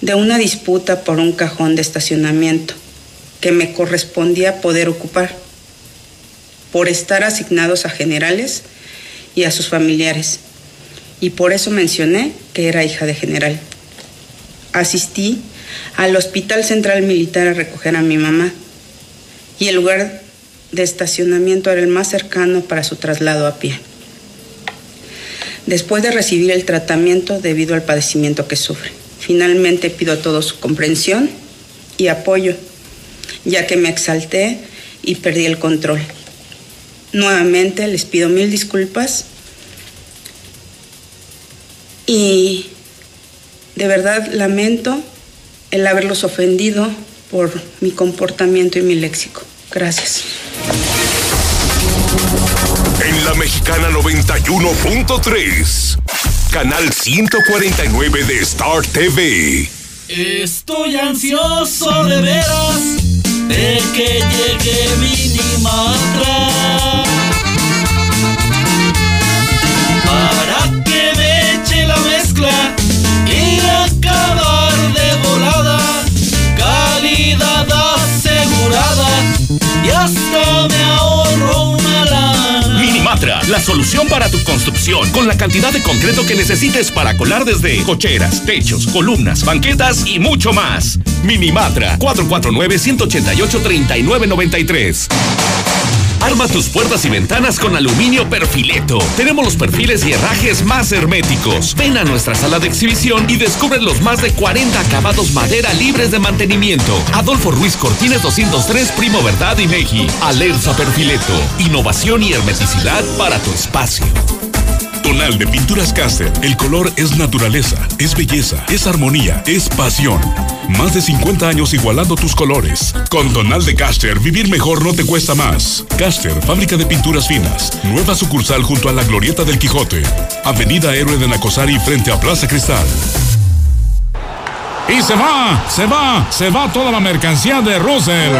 Speaker 51: de una disputa por un cajón de estacionamiento que me correspondía poder ocupar por estar asignados a generales y a sus familiares. Y por eso mencioné que era hija de general. Asistí al Hospital Central Militar a recoger a mi mamá y el lugar de estacionamiento era el más cercano para su traslado a pie. Después de recibir el tratamiento debido al padecimiento que sufre, finalmente pido a todos su comprensión y apoyo, ya que me exalté y perdí el control. Nuevamente les pido mil disculpas y de verdad lamento el haberlos ofendido por mi comportamiento y mi léxico. Gracias.
Speaker 27: En la mexicana 91.3 canal 149 de Star TV.
Speaker 52: Estoy ansioso de veras de que llegue Minimatra para que me eche la mezcla
Speaker 53: solución para tu construcción, con la cantidad de concreto que necesites para colar desde cocheras, techos, columnas, banquetas y mucho más. Minimatra, 449-188-3993. Arma tus puertas y ventanas con aluminio perfileto. Tenemos los perfiles y herrajes más herméticos. Ven a nuestra sala de exhibición y descubre los más de 40 acabados madera libres de mantenimiento. Adolfo Ruiz Cortines 203, Primo Verdad y Meji. Alerza Perfileto. Innovación y hermeticidad para tu espacio.
Speaker 54: Tonal de Pinturas Caster. El color es naturaleza, es belleza, es armonía, es pasión. Más de 50 años igualando tus colores. Con Tonal de Caster, vivir mejor no te cuesta más. Caster, fábrica de pinturas finas. Nueva sucursal junto a la Glorieta del Quijote. Avenida Héroe de Nacosari frente a Plaza Cristal.
Speaker 55: Y se va, se va, se va toda la mercancía de Russell.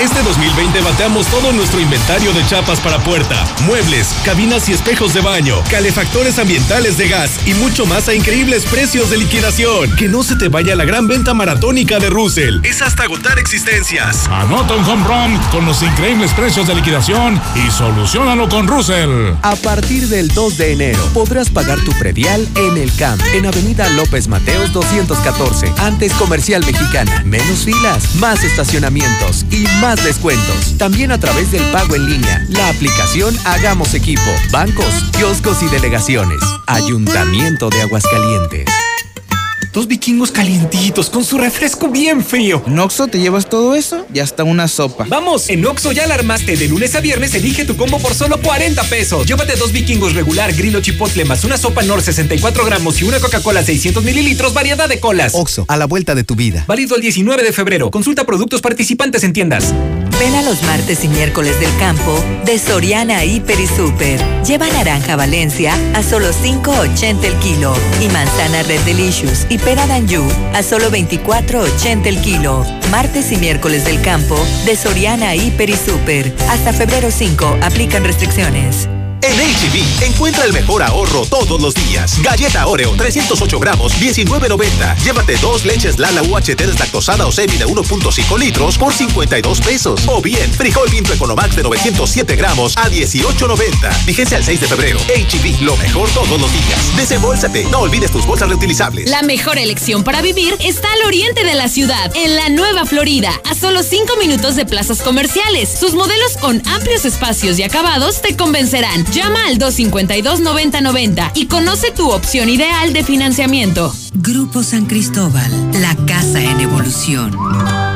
Speaker 24: Este 2020 bateamos todo nuestro inventario de chapas para puerta, muebles, cabinas y espejos de baño, calefactores ambientales de gas y mucho más a increíbles precios de liquidación. Que no se te vaya la gran venta maratónica de Russell. Es hasta agotar existencias.
Speaker 55: Anota un home run con los increíbles precios de liquidación y solucionalo con Russell.
Speaker 56: A partir del 2 de enero podrás pagar tu predial en el CAMP, en Avenida López Mateos 214, antes Comercial Mexicana. Menos filas, más estacionamientos y más descuentos. También a través del pago en línea, la aplicación Hagamos Equipo, bancos, kioscos y delegaciones. Ayuntamiento de Aguascalientes.
Speaker 18: Dos vikingos calientitos con su refresco bien frío.
Speaker 19: ¿En Oxxo te llevas todo eso? Y hasta una sopa.
Speaker 18: Vamos, en Oxxo ya la armaste. De lunes a viernes elige tu combo por solo 40 pesos. Llévate dos vikingos regular, grillo chipotle más una sopa Nor 64 gramos y una Coca-Cola 600 mililitros, variedad de colas.
Speaker 56: Oxxo, a la vuelta de tu vida.
Speaker 18: Válido el 19 de febrero. Consulta productos participantes en tiendas.
Speaker 23: Ven a los martes y miércoles del campo de Soriana Hiper y Super. Lleva naranja Valencia a solo 5.80 el kilo y manzana Red Delicious y pera Danju a solo 24.80 el kilo. Martes y miércoles del campo de Soriana Hiper y Super. Hasta febrero 5 aplican restricciones.
Speaker 36: En HB, encuentra el mejor ahorro todos los días. Galleta Oreo, 308 gramos, 19.90. Llévate dos leches Lala UHT deslactosada o semi de 1.5 litros por 52 pesos. O bien, frijol Pinto Economax de 907 gramos a 18.90. Vigencia al 6 de febrero. HB, lo mejor todos los días. Desembolsate, no olvides tus bolsas reutilizables.
Speaker 57: La mejor elección para vivir está al oriente de la ciudad, en la Nueva Florida, a solo 5 minutos de plazas comerciales. Sus modelos con amplios espacios y acabados te convencerán. Llama al 252-9090 y conoce tu opción ideal de financiamiento.
Speaker 58: Grupo San Cristóbal, la casa en evolución.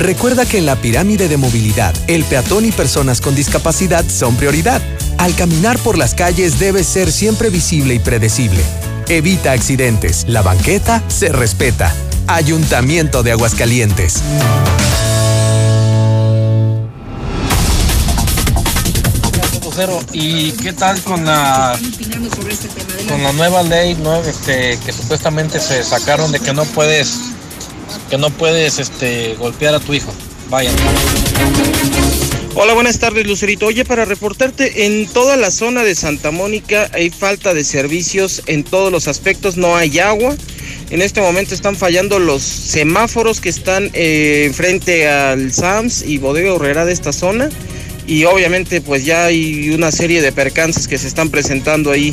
Speaker 56: Recuerda que en la pirámide de movilidad, el peatón y personas con discapacidad son prioridad. Al caminar por las calles debe ser siempre visible y predecible. Evita accidentes. La banqueta se respeta. Ayuntamiento de Aguascalientes.
Speaker 59: ¿Y qué tal con la con la nueva ley ¿no? este, que supuestamente se sacaron de que no puedes que no puedes este, golpear a tu hijo? Vaya.
Speaker 60: Hola, buenas tardes, Lucerito. Oye, para reportarte, en toda la zona de Santa Mónica hay falta de servicios en todos los aspectos, no hay agua. En este momento están fallando los semáforos que están eh, frente al SAMS y Bodega Horrera de esta zona. Y obviamente pues ya hay una serie de percances que se están presentando ahí.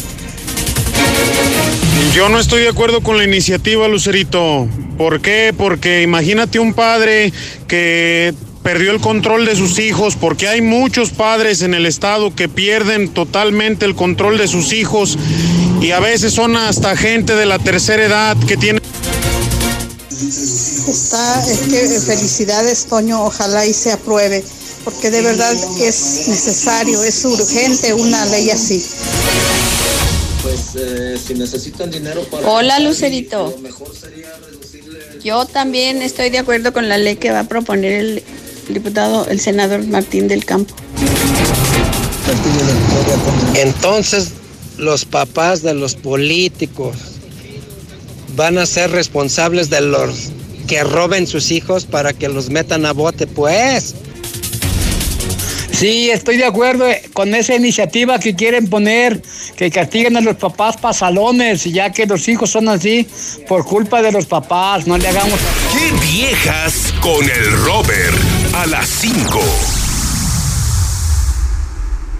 Speaker 61: Yo no estoy de acuerdo con la iniciativa, Lucerito. ¿Por qué? Porque imagínate un padre que perdió el control de sus hijos, porque hay muchos padres en el estado que pierden totalmente el control de sus hijos y a veces son hasta gente de la tercera edad que tiene
Speaker 62: está, es que felicidades, Toño, ojalá y se apruebe, porque de verdad es necesario, es urgente una ley así.
Speaker 61: Pues eh, si necesitan dinero para...
Speaker 60: Hola, Lucerito. Yo también estoy de acuerdo con la ley que va a proponer el diputado, el senador Martín del Campo.
Speaker 63: Entonces, los papás de los políticos van a ser responsables de los que roben sus hijos para que los metan a bote, pues.
Speaker 27: Sí, estoy de acuerdo eh, con esa iniciativa que quieren poner, que castiguen a los papás pasalones, ya que los hijos son así por culpa de los papás, no le hagamos...
Speaker 64: ¡Qué viejas con el Robert! A las 5.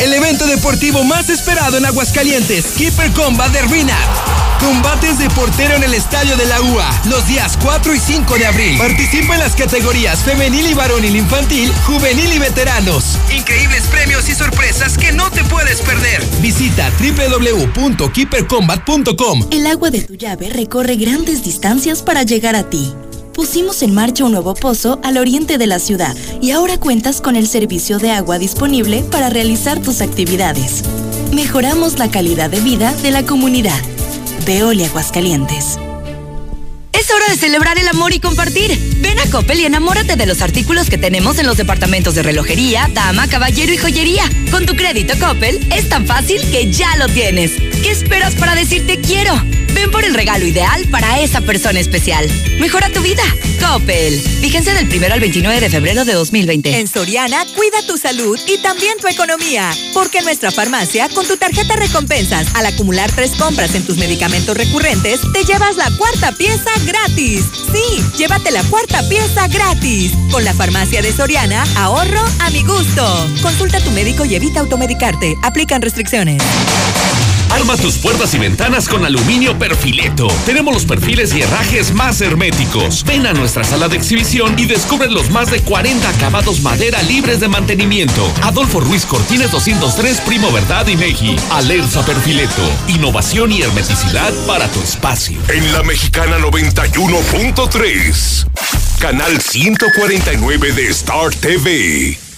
Speaker 65: El evento deportivo más esperado en Aguascalientes, Keeper Combat de Rinat. Combates de portero en el estadio de la UA, los días 4 y 5 de abril. Participa en las categorías femenil y varonil infantil, juvenil y veteranos. Increíbles premios y sorpresas que no te puedes perder. Visita www.keepercombat.com.
Speaker 66: El agua de tu llave recorre grandes distancias para llegar a ti. Pusimos en marcha un nuevo pozo al oriente de la ciudad y ahora cuentas con el servicio de agua disponible para realizar tus actividades. Mejoramos la calidad de vida de la comunidad. Veolia Aguascalientes.
Speaker 37: Es hora de celebrar el amor y compartir. Ven a Coppel y enamórate de los artículos que tenemos en los departamentos de relojería, dama, caballero y joyería. Con tu crédito Coppel es tan fácil que ya lo tienes. ¿Qué esperas para decirte quiero? Ven por el regalo ideal para esa persona especial. Mejora tu vida. Coppel. Vigencia del 1 al 29 de febrero de 2020.
Speaker 23: En Soriana, cuida tu salud y también tu economía. Porque en nuestra farmacia, con tu tarjeta recompensas, al acumular tres compras en tus medicamentos recurrentes, te llevas la cuarta pieza gratis. Sí, llévate la cuarta pieza gratis. Con la farmacia de Soriana, ahorro a mi gusto. Consulta a tu médico y evita automedicarte. Aplican restricciones.
Speaker 53: Arma tus puertas y ventanas con aluminio perfileto. Tenemos los perfiles y herrajes más herméticos. Ven a nuestra sala de exhibición y descubre los más de 40 acabados madera libres de mantenimiento. Adolfo Ruiz Cortines 203, Primo Verdad y Meji. Alerza Perfileto. Innovación y hermeticidad para tu espacio.
Speaker 64: En la Mexicana 91.3. Canal 149 de Star TV.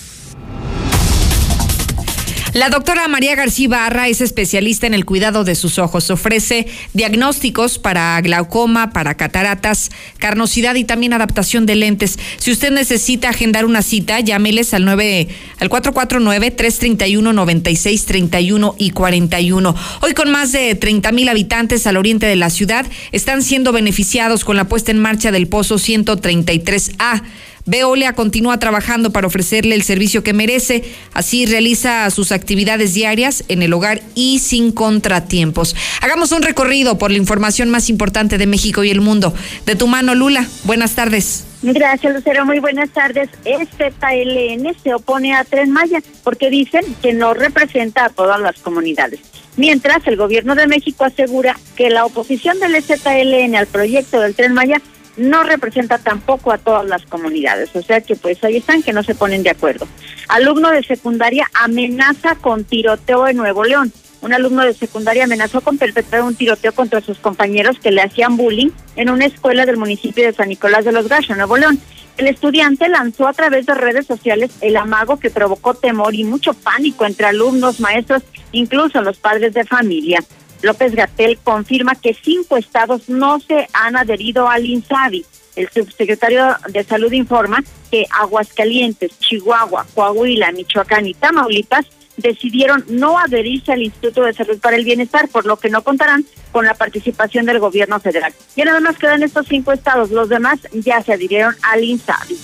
Speaker 1: La doctora María García Barra es especialista en el cuidado de sus ojos. Ofrece diagnósticos para glaucoma, para cataratas, carnosidad y también adaptación de lentes. Si usted necesita agendar una cita, llámeles al 9 al 449 331 96 31 y 41. Hoy con más de 30 mil habitantes al oriente de la ciudad están siendo beneficiados con la puesta en marcha del pozo 133A. Veolia continúa trabajando para ofrecerle el servicio que merece. Así realiza sus actividades diarias en el hogar y sin contratiempos. Hagamos un recorrido por la información más importante de México y el mundo. De tu mano, Lula. Buenas tardes.
Speaker 3: Gracias, Lucero. Muy buenas tardes. ZLN se opone a Tren Maya porque dicen que no representa a todas las comunidades. Mientras, el gobierno de México asegura que la oposición del ZLN al proyecto del Tren Maya no representa tampoco a todas las comunidades. O sea que pues ahí están que no se ponen de acuerdo. Alumno de secundaria amenaza con tiroteo en Nuevo León. Un alumno de secundaria amenazó con perpetrar un tiroteo contra sus compañeros que le hacían bullying en una escuela del municipio de San Nicolás de los Gallos, Nuevo León. El estudiante lanzó a través de redes sociales el amago que provocó temor y mucho pánico entre alumnos, maestros, incluso los padres de familia. López Gatel confirma que cinco estados no se han adherido al INSABI. El subsecretario de Salud informa que Aguascalientes, Chihuahua, Coahuila, Michoacán y Tamaulipas decidieron no adherirse al Instituto de Salud para el Bienestar, por lo que no contarán con la participación del gobierno federal. Ya nada más quedan estos cinco estados, los demás ya se adhirieron al INSABI.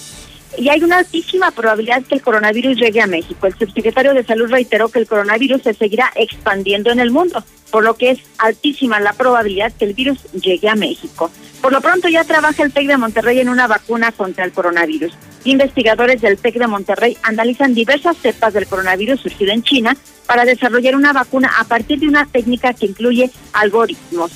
Speaker 3: y hay una altísima probabilidad que el coronavirus llegue a México. El subsecretario de Salud reiteró que el coronavirus se seguirá expandiendo en el mundo, por lo que es altísima la probabilidad que el virus llegue a México. Por lo pronto ya trabaja el TEC de Monterrey en una vacuna contra el coronavirus. Investigadores del TEC de Monterrey analizan diversas cepas del coronavirus surgido en China para desarrollar una vacuna a partir de una técnica que incluye algoritmos.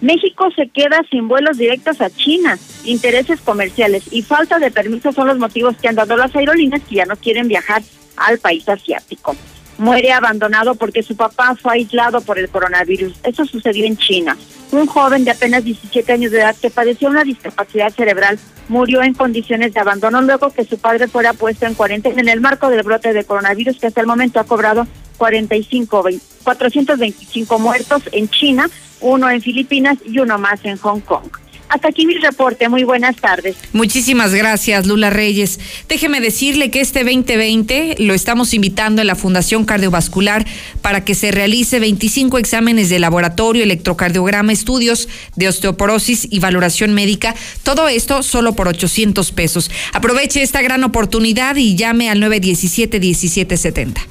Speaker 3: México se queda sin vuelos directos a China, intereses comerciales y falta de permisos son los motivos que han dado las aerolíneas que ya no quieren viajar al país asiático. Muere abandonado porque su papá fue aislado por el coronavirus. Eso sucedió en China. Un joven de apenas 17 años de edad que padecía una discapacidad cerebral murió en condiciones de abandono luego que su padre fuera puesto en cuarentena en el marco del brote de coronavirus que hasta el momento ha cobrado 45, 425 muertos en China, uno en Filipinas y uno más en Hong Kong. Hasta aquí mi reporte. Muy buenas tardes.
Speaker 1: Muchísimas gracias, Lula Reyes. Déjeme decirle que este 2020 lo estamos invitando en la Fundación Cardiovascular para que se realice 25 exámenes de laboratorio, electrocardiograma, estudios de osteoporosis y valoración médica. Todo esto solo por 800 pesos. Aproveche esta gran oportunidad y llame al 917 1770.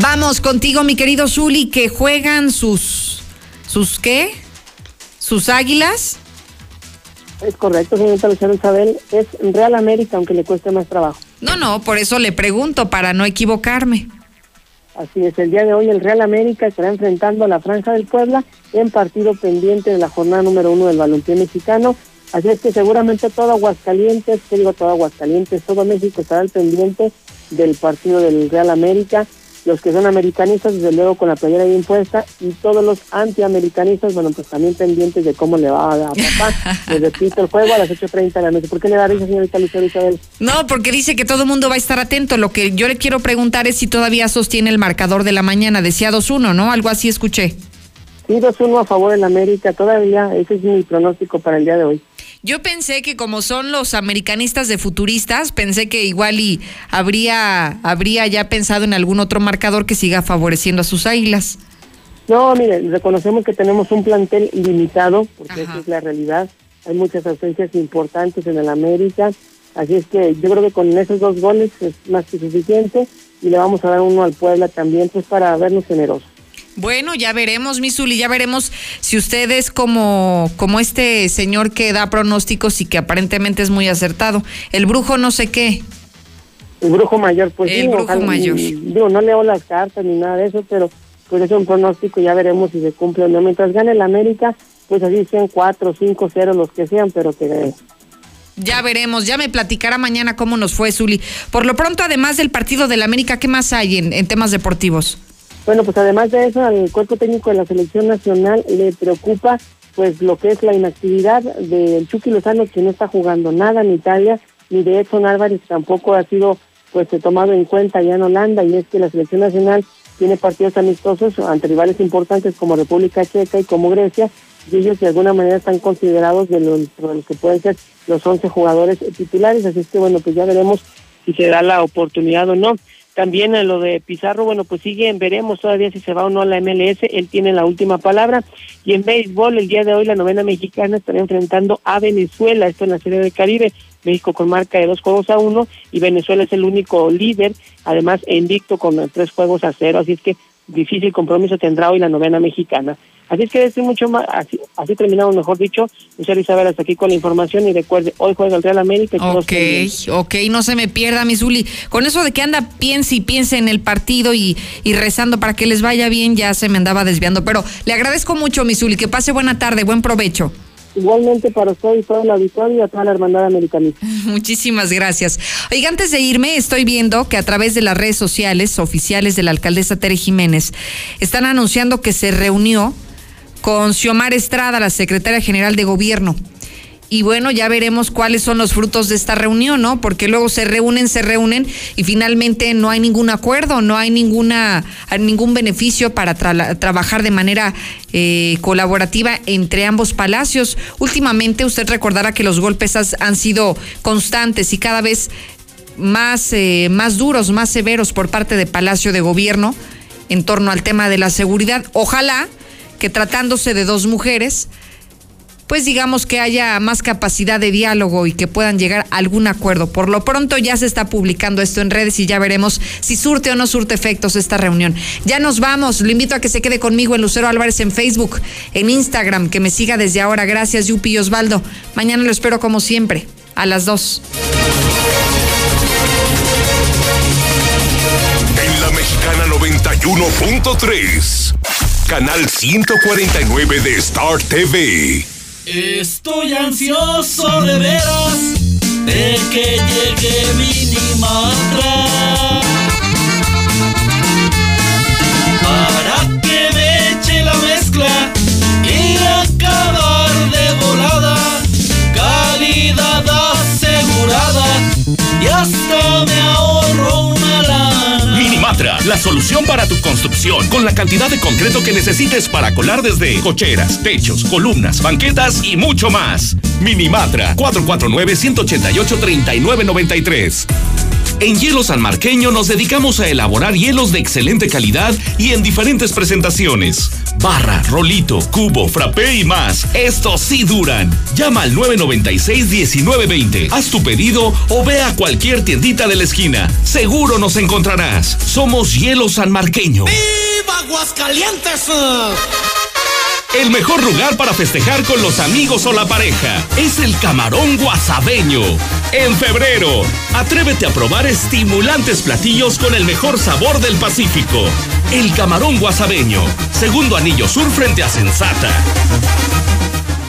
Speaker 1: Vamos contigo, mi querido Zuli, que juegan sus. ¿Sus qué? ¿Sus águilas?
Speaker 4: Es correcto, señorita Luciana Isabel. Es Real América, aunque le cueste más trabajo.
Speaker 1: No, no, por eso le pregunto, para no equivocarme.
Speaker 4: Así es, el día de hoy el Real América estará enfrentando a la Franja del Puebla en partido pendiente de la jornada número uno del balompié mexicano. Así es que seguramente todo Aguascalientes, que digo todo Aguascalientes, todo México estará al pendiente del partido del Real América los que son americanistas, desde luego con la playera bien puesta, y todos los antiamericanistas, bueno, pues también pendientes de cómo le va a, papá. Les repito, el juego a las 8.30 de la noche. ¿Por qué le da risa, señorita Lucía Isabel?
Speaker 1: No, porque dice que todo el mundo va a estar atento. Lo que yo le quiero preguntar es si todavía sostiene el marcador de la mañana. Decía 2-1, ¿no? Algo así escuché.
Speaker 4: Sí, 2-1 a favor del América, todavía. Ese es mi pronóstico para el día de hoy.
Speaker 1: Yo pensé que como son los americanistas de futuristas, pensé que igual y habría, habría ya pensado en algún otro marcador que siga favoreciendo a sus águilas.
Speaker 4: No, mire, reconocemos que tenemos un plantel limitado, porque esa es la realidad. Hay muchas ausencias importantes en el América, así es que yo creo que con esos dos goles es más que suficiente y le vamos a dar uno al Puebla también, pues para vernos generosos.
Speaker 1: Bueno, ya veremos, Misuli, ya veremos si ustedes como, como este señor que da pronósticos y que aparentemente es muy acertado. El brujo no sé qué.
Speaker 4: El brujo mayor, pues
Speaker 1: El brujo mayor.
Speaker 4: Digo, no leo las cartas ni nada de eso, pero pues es un pronóstico, ya veremos si se cumple o no. Mientras gane el América, pues así sean cuatro, cinco, cero, los que sean, pero que
Speaker 1: Ya veremos, ya me platicará mañana cómo nos fue, Zuli. Por lo pronto, además del partido del América, ¿qué más hay en, en temas deportivos?
Speaker 4: Bueno, pues además de eso, al cuerpo técnico de la selección nacional le preocupa pues lo que es la inactividad del Chucky Lozano, que no está jugando nada en Italia, ni de Edson Álvarez tampoco ha sido pues tomado en cuenta ya en Holanda, y es que la selección nacional tiene partidos amistosos ante rivales importantes como República Checa y como Grecia, y ellos de alguna manera están considerados de los, los que pueden ser los 11 jugadores titulares, así es que bueno, pues ya veremos si se da la oportunidad o no. También en lo de Pizarro, bueno, pues siguen, veremos todavía si se va o no a la MLS, él tiene la última palabra. Y en béisbol, el día de hoy la novena mexicana estará enfrentando a Venezuela, esto en la Serie del Caribe, México con marca de dos juegos a uno y Venezuela es el único líder, además invicto con tres juegos a cero, así es que difícil compromiso tendrá hoy la novena mexicana. Así es que decir mucho más, así, así terminamos, mejor dicho. Muchas Isabel, hasta aquí con la información y recuerde, hoy juega el Real América.
Speaker 1: ok, ok, no se me pierda, mi Zuli. Con eso de que anda piense y piense en el partido y, y rezando para que les vaya bien, ya se me andaba desviando. Pero le agradezco mucho, mi Zuli, que pase buena tarde, buen provecho.
Speaker 4: Igualmente para usted y toda la auditorio y a toda la hermandad americanista.
Speaker 1: Muchísimas gracias. Oiga, antes de irme, estoy viendo que a través de las redes sociales oficiales de la alcaldesa Tere Jiménez están anunciando que se reunió con Xiomar Estrada, la secretaria general de gobierno. Y bueno, ya veremos cuáles son los frutos de esta reunión, ¿no? Porque luego se reúnen, se reúnen y finalmente no hay ningún acuerdo, no hay ninguna ningún beneficio para trabajar de manera eh, colaborativa entre ambos palacios. Últimamente usted recordará que los golpes han sido constantes y cada vez más, eh, más duros, más severos por parte de Palacio de Gobierno en torno al tema de la seguridad. Ojalá que tratándose de dos mujeres, pues digamos que haya más capacidad de diálogo y que puedan llegar a algún acuerdo. Por lo pronto ya se está publicando esto en redes y ya veremos si surte o no surte efectos esta reunión. Ya nos vamos, lo invito a que se quede conmigo en Lucero Álvarez en Facebook, en Instagram, que me siga desde ahora. Gracias, Yupi y Osvaldo. Mañana lo espero como siempre, a las 2.
Speaker 53: En la Mexicana 91.3, canal 149 de Star TV.
Speaker 52: Estoy ansioso de veras de que llegue Minimatra para
Speaker 53: solución para tu construcción con la cantidad de concreto que necesites para colar desde cocheras, techos, columnas, banquetas y mucho más. Minimatra, 449-188-3993. En Hielo San Marqueño nos dedicamos a elaborar hielos de excelente calidad y en diferentes presentaciones. Barra, rolito, cubo, frappé y más. Estos sí duran. Llama al 996-1920. Haz tu pedido o ve a cualquier tiendita de la esquina. Seguro nos encontrarás. Somos Hielo San Marqueño.
Speaker 52: ¡Viva Aguascalientes!
Speaker 53: El mejor lugar para festejar con los amigos o la pareja es el Camarón Guasabeño. En febrero, atrévete a probar estimulantes platillos con el mejor sabor del Pacífico. El Camarón Guasabeño, segundo anillo sur frente a Sensata.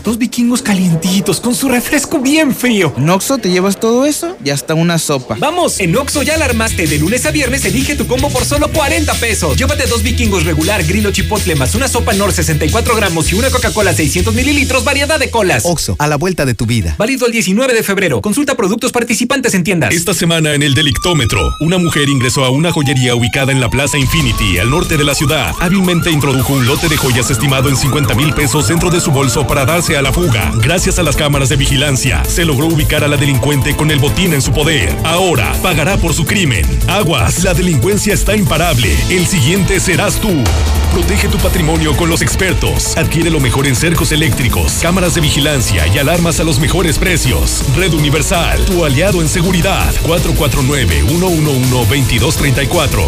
Speaker 18: Dos vikingos calientitos con su refresco bien frío.
Speaker 19: ¿En Oxxo te llevas todo eso? Y hasta una sopa.
Speaker 18: Vamos, en Oxxo ya la armaste. De lunes a viernes elige tu combo por solo 40 pesos. Llévate dos vikingos regular, grillo chipotle más una sopa Nor 64 gramos y una Coca-Cola 600 mililitros, variedad de colas.
Speaker 36: Oxxo, a la vuelta de tu vida.
Speaker 18: Válido el 19 de febrero. Consulta productos participantes en tiendas.
Speaker 24: Esta semana en el Delictómetro, una mujer ingresó a una joyería ubicada en la Plaza Infinity, al norte de la ciudad. Hábilmente introdujo un lote de joyas estimado en 50 mil pesos dentro de su bolso para darse a la fuga. Gracias a las cámaras de vigilancia, se logró ubicar a la delincuente con el botín en su poder. Ahora pagará por su crimen. Aguas, la delincuencia está imparable. El siguiente serás tú. Protege tu patrimonio con los expertos. Adquiere lo mejor en cercos eléctricos, cámaras de vigilancia y alarmas a los mejores precios. Red Universal, tu aliado en seguridad. 449-111-2234.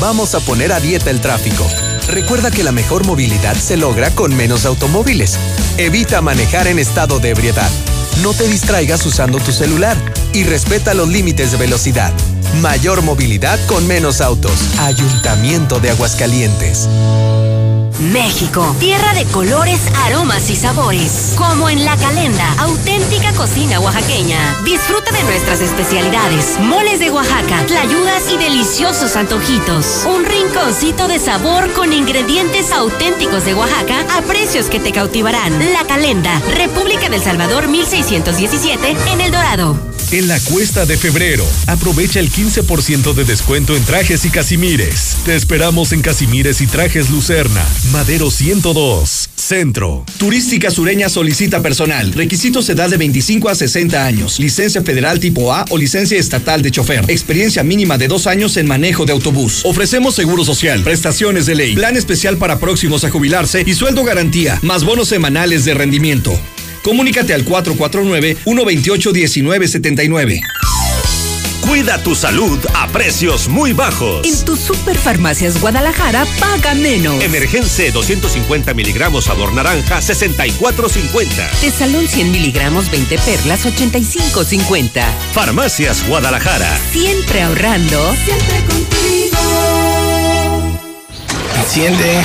Speaker 36: Vamos a poner a dieta el tráfico. Recuerda que la mejor movilidad se logra con menos automóviles. Evita manejar en estado de ebriedad. No te distraigas usando tu celular y respeta los límites de velocidad. Mayor movilidad con menos autos. Ayuntamiento de Aguascalientes.
Speaker 28: México, tierra de colores, aromas y sabores. Como en La Calenda, auténtica cocina oaxaqueña. Disfruta de nuestras especialidades, moles de Oaxaca, tlayudas y deliciosos antojitos. Un rinconcito de sabor con ingredientes auténticos de Oaxaca a precios que te cautivarán. La Calenda, República del Salvador 1617, en El Dorado.
Speaker 24: En la cuesta de febrero, aprovecha el 15% de descuento en trajes y casimires. Te esperamos en Casimires y Trajes Lucerna, Madero 102, Centro.
Speaker 65: Turística Sureña solicita personal. Requisitos edad de 25 a 60 años. Licencia federal tipo A o licencia estatal de chofer. Experiencia mínima de dos años en manejo de autobús. Ofrecemos seguro social, prestaciones de ley, plan especial para próximos a jubilarse y sueldo garantía, más bonos semanales de rendimiento. Comunícate al 449-128-1979.
Speaker 53: Cuida tu salud a precios muy bajos.
Speaker 28: En tu Superfarmacias Guadalajara, paga menos.
Speaker 53: Emergencia 250 miligramos sabor naranja, 64.50.
Speaker 28: Tesalón 100 miligramos, 20 perlas, 85.50.
Speaker 53: Farmacias Guadalajara.
Speaker 28: Siempre ahorrando.
Speaker 52: Siempre contigo.
Speaker 19: Enciende.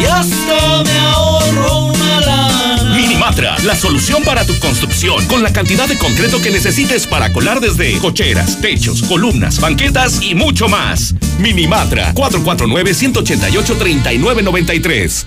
Speaker 52: y hasta me ahorro una.
Speaker 53: Minimatra, la solución para tu construcción, con la cantidad de concreto que necesites para colar desde cocheras, techos, columnas, banquetas y mucho más. Minimatra, 449-188-3993.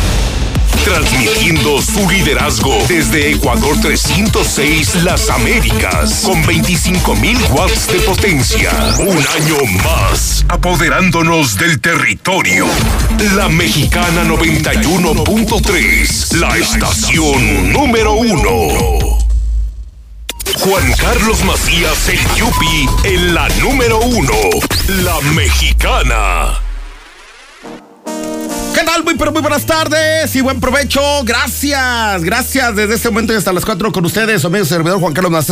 Speaker 27: Transmitiendo su liderazgo desde Ecuador 306 Las Américas con 25.000 watts de potencia. Un año más, apoderándonos del territorio. La Mexicana 91.3, la estación número uno. Juan Carlos Macías, el Yupi, en la número uno, la Mexicana.
Speaker 67: Muy, pero muy buenas tardes y buen provecho. Gracias, gracias. Desde este momento y hasta las 4 con ustedes, su amigo servidor Juan Carlos Macías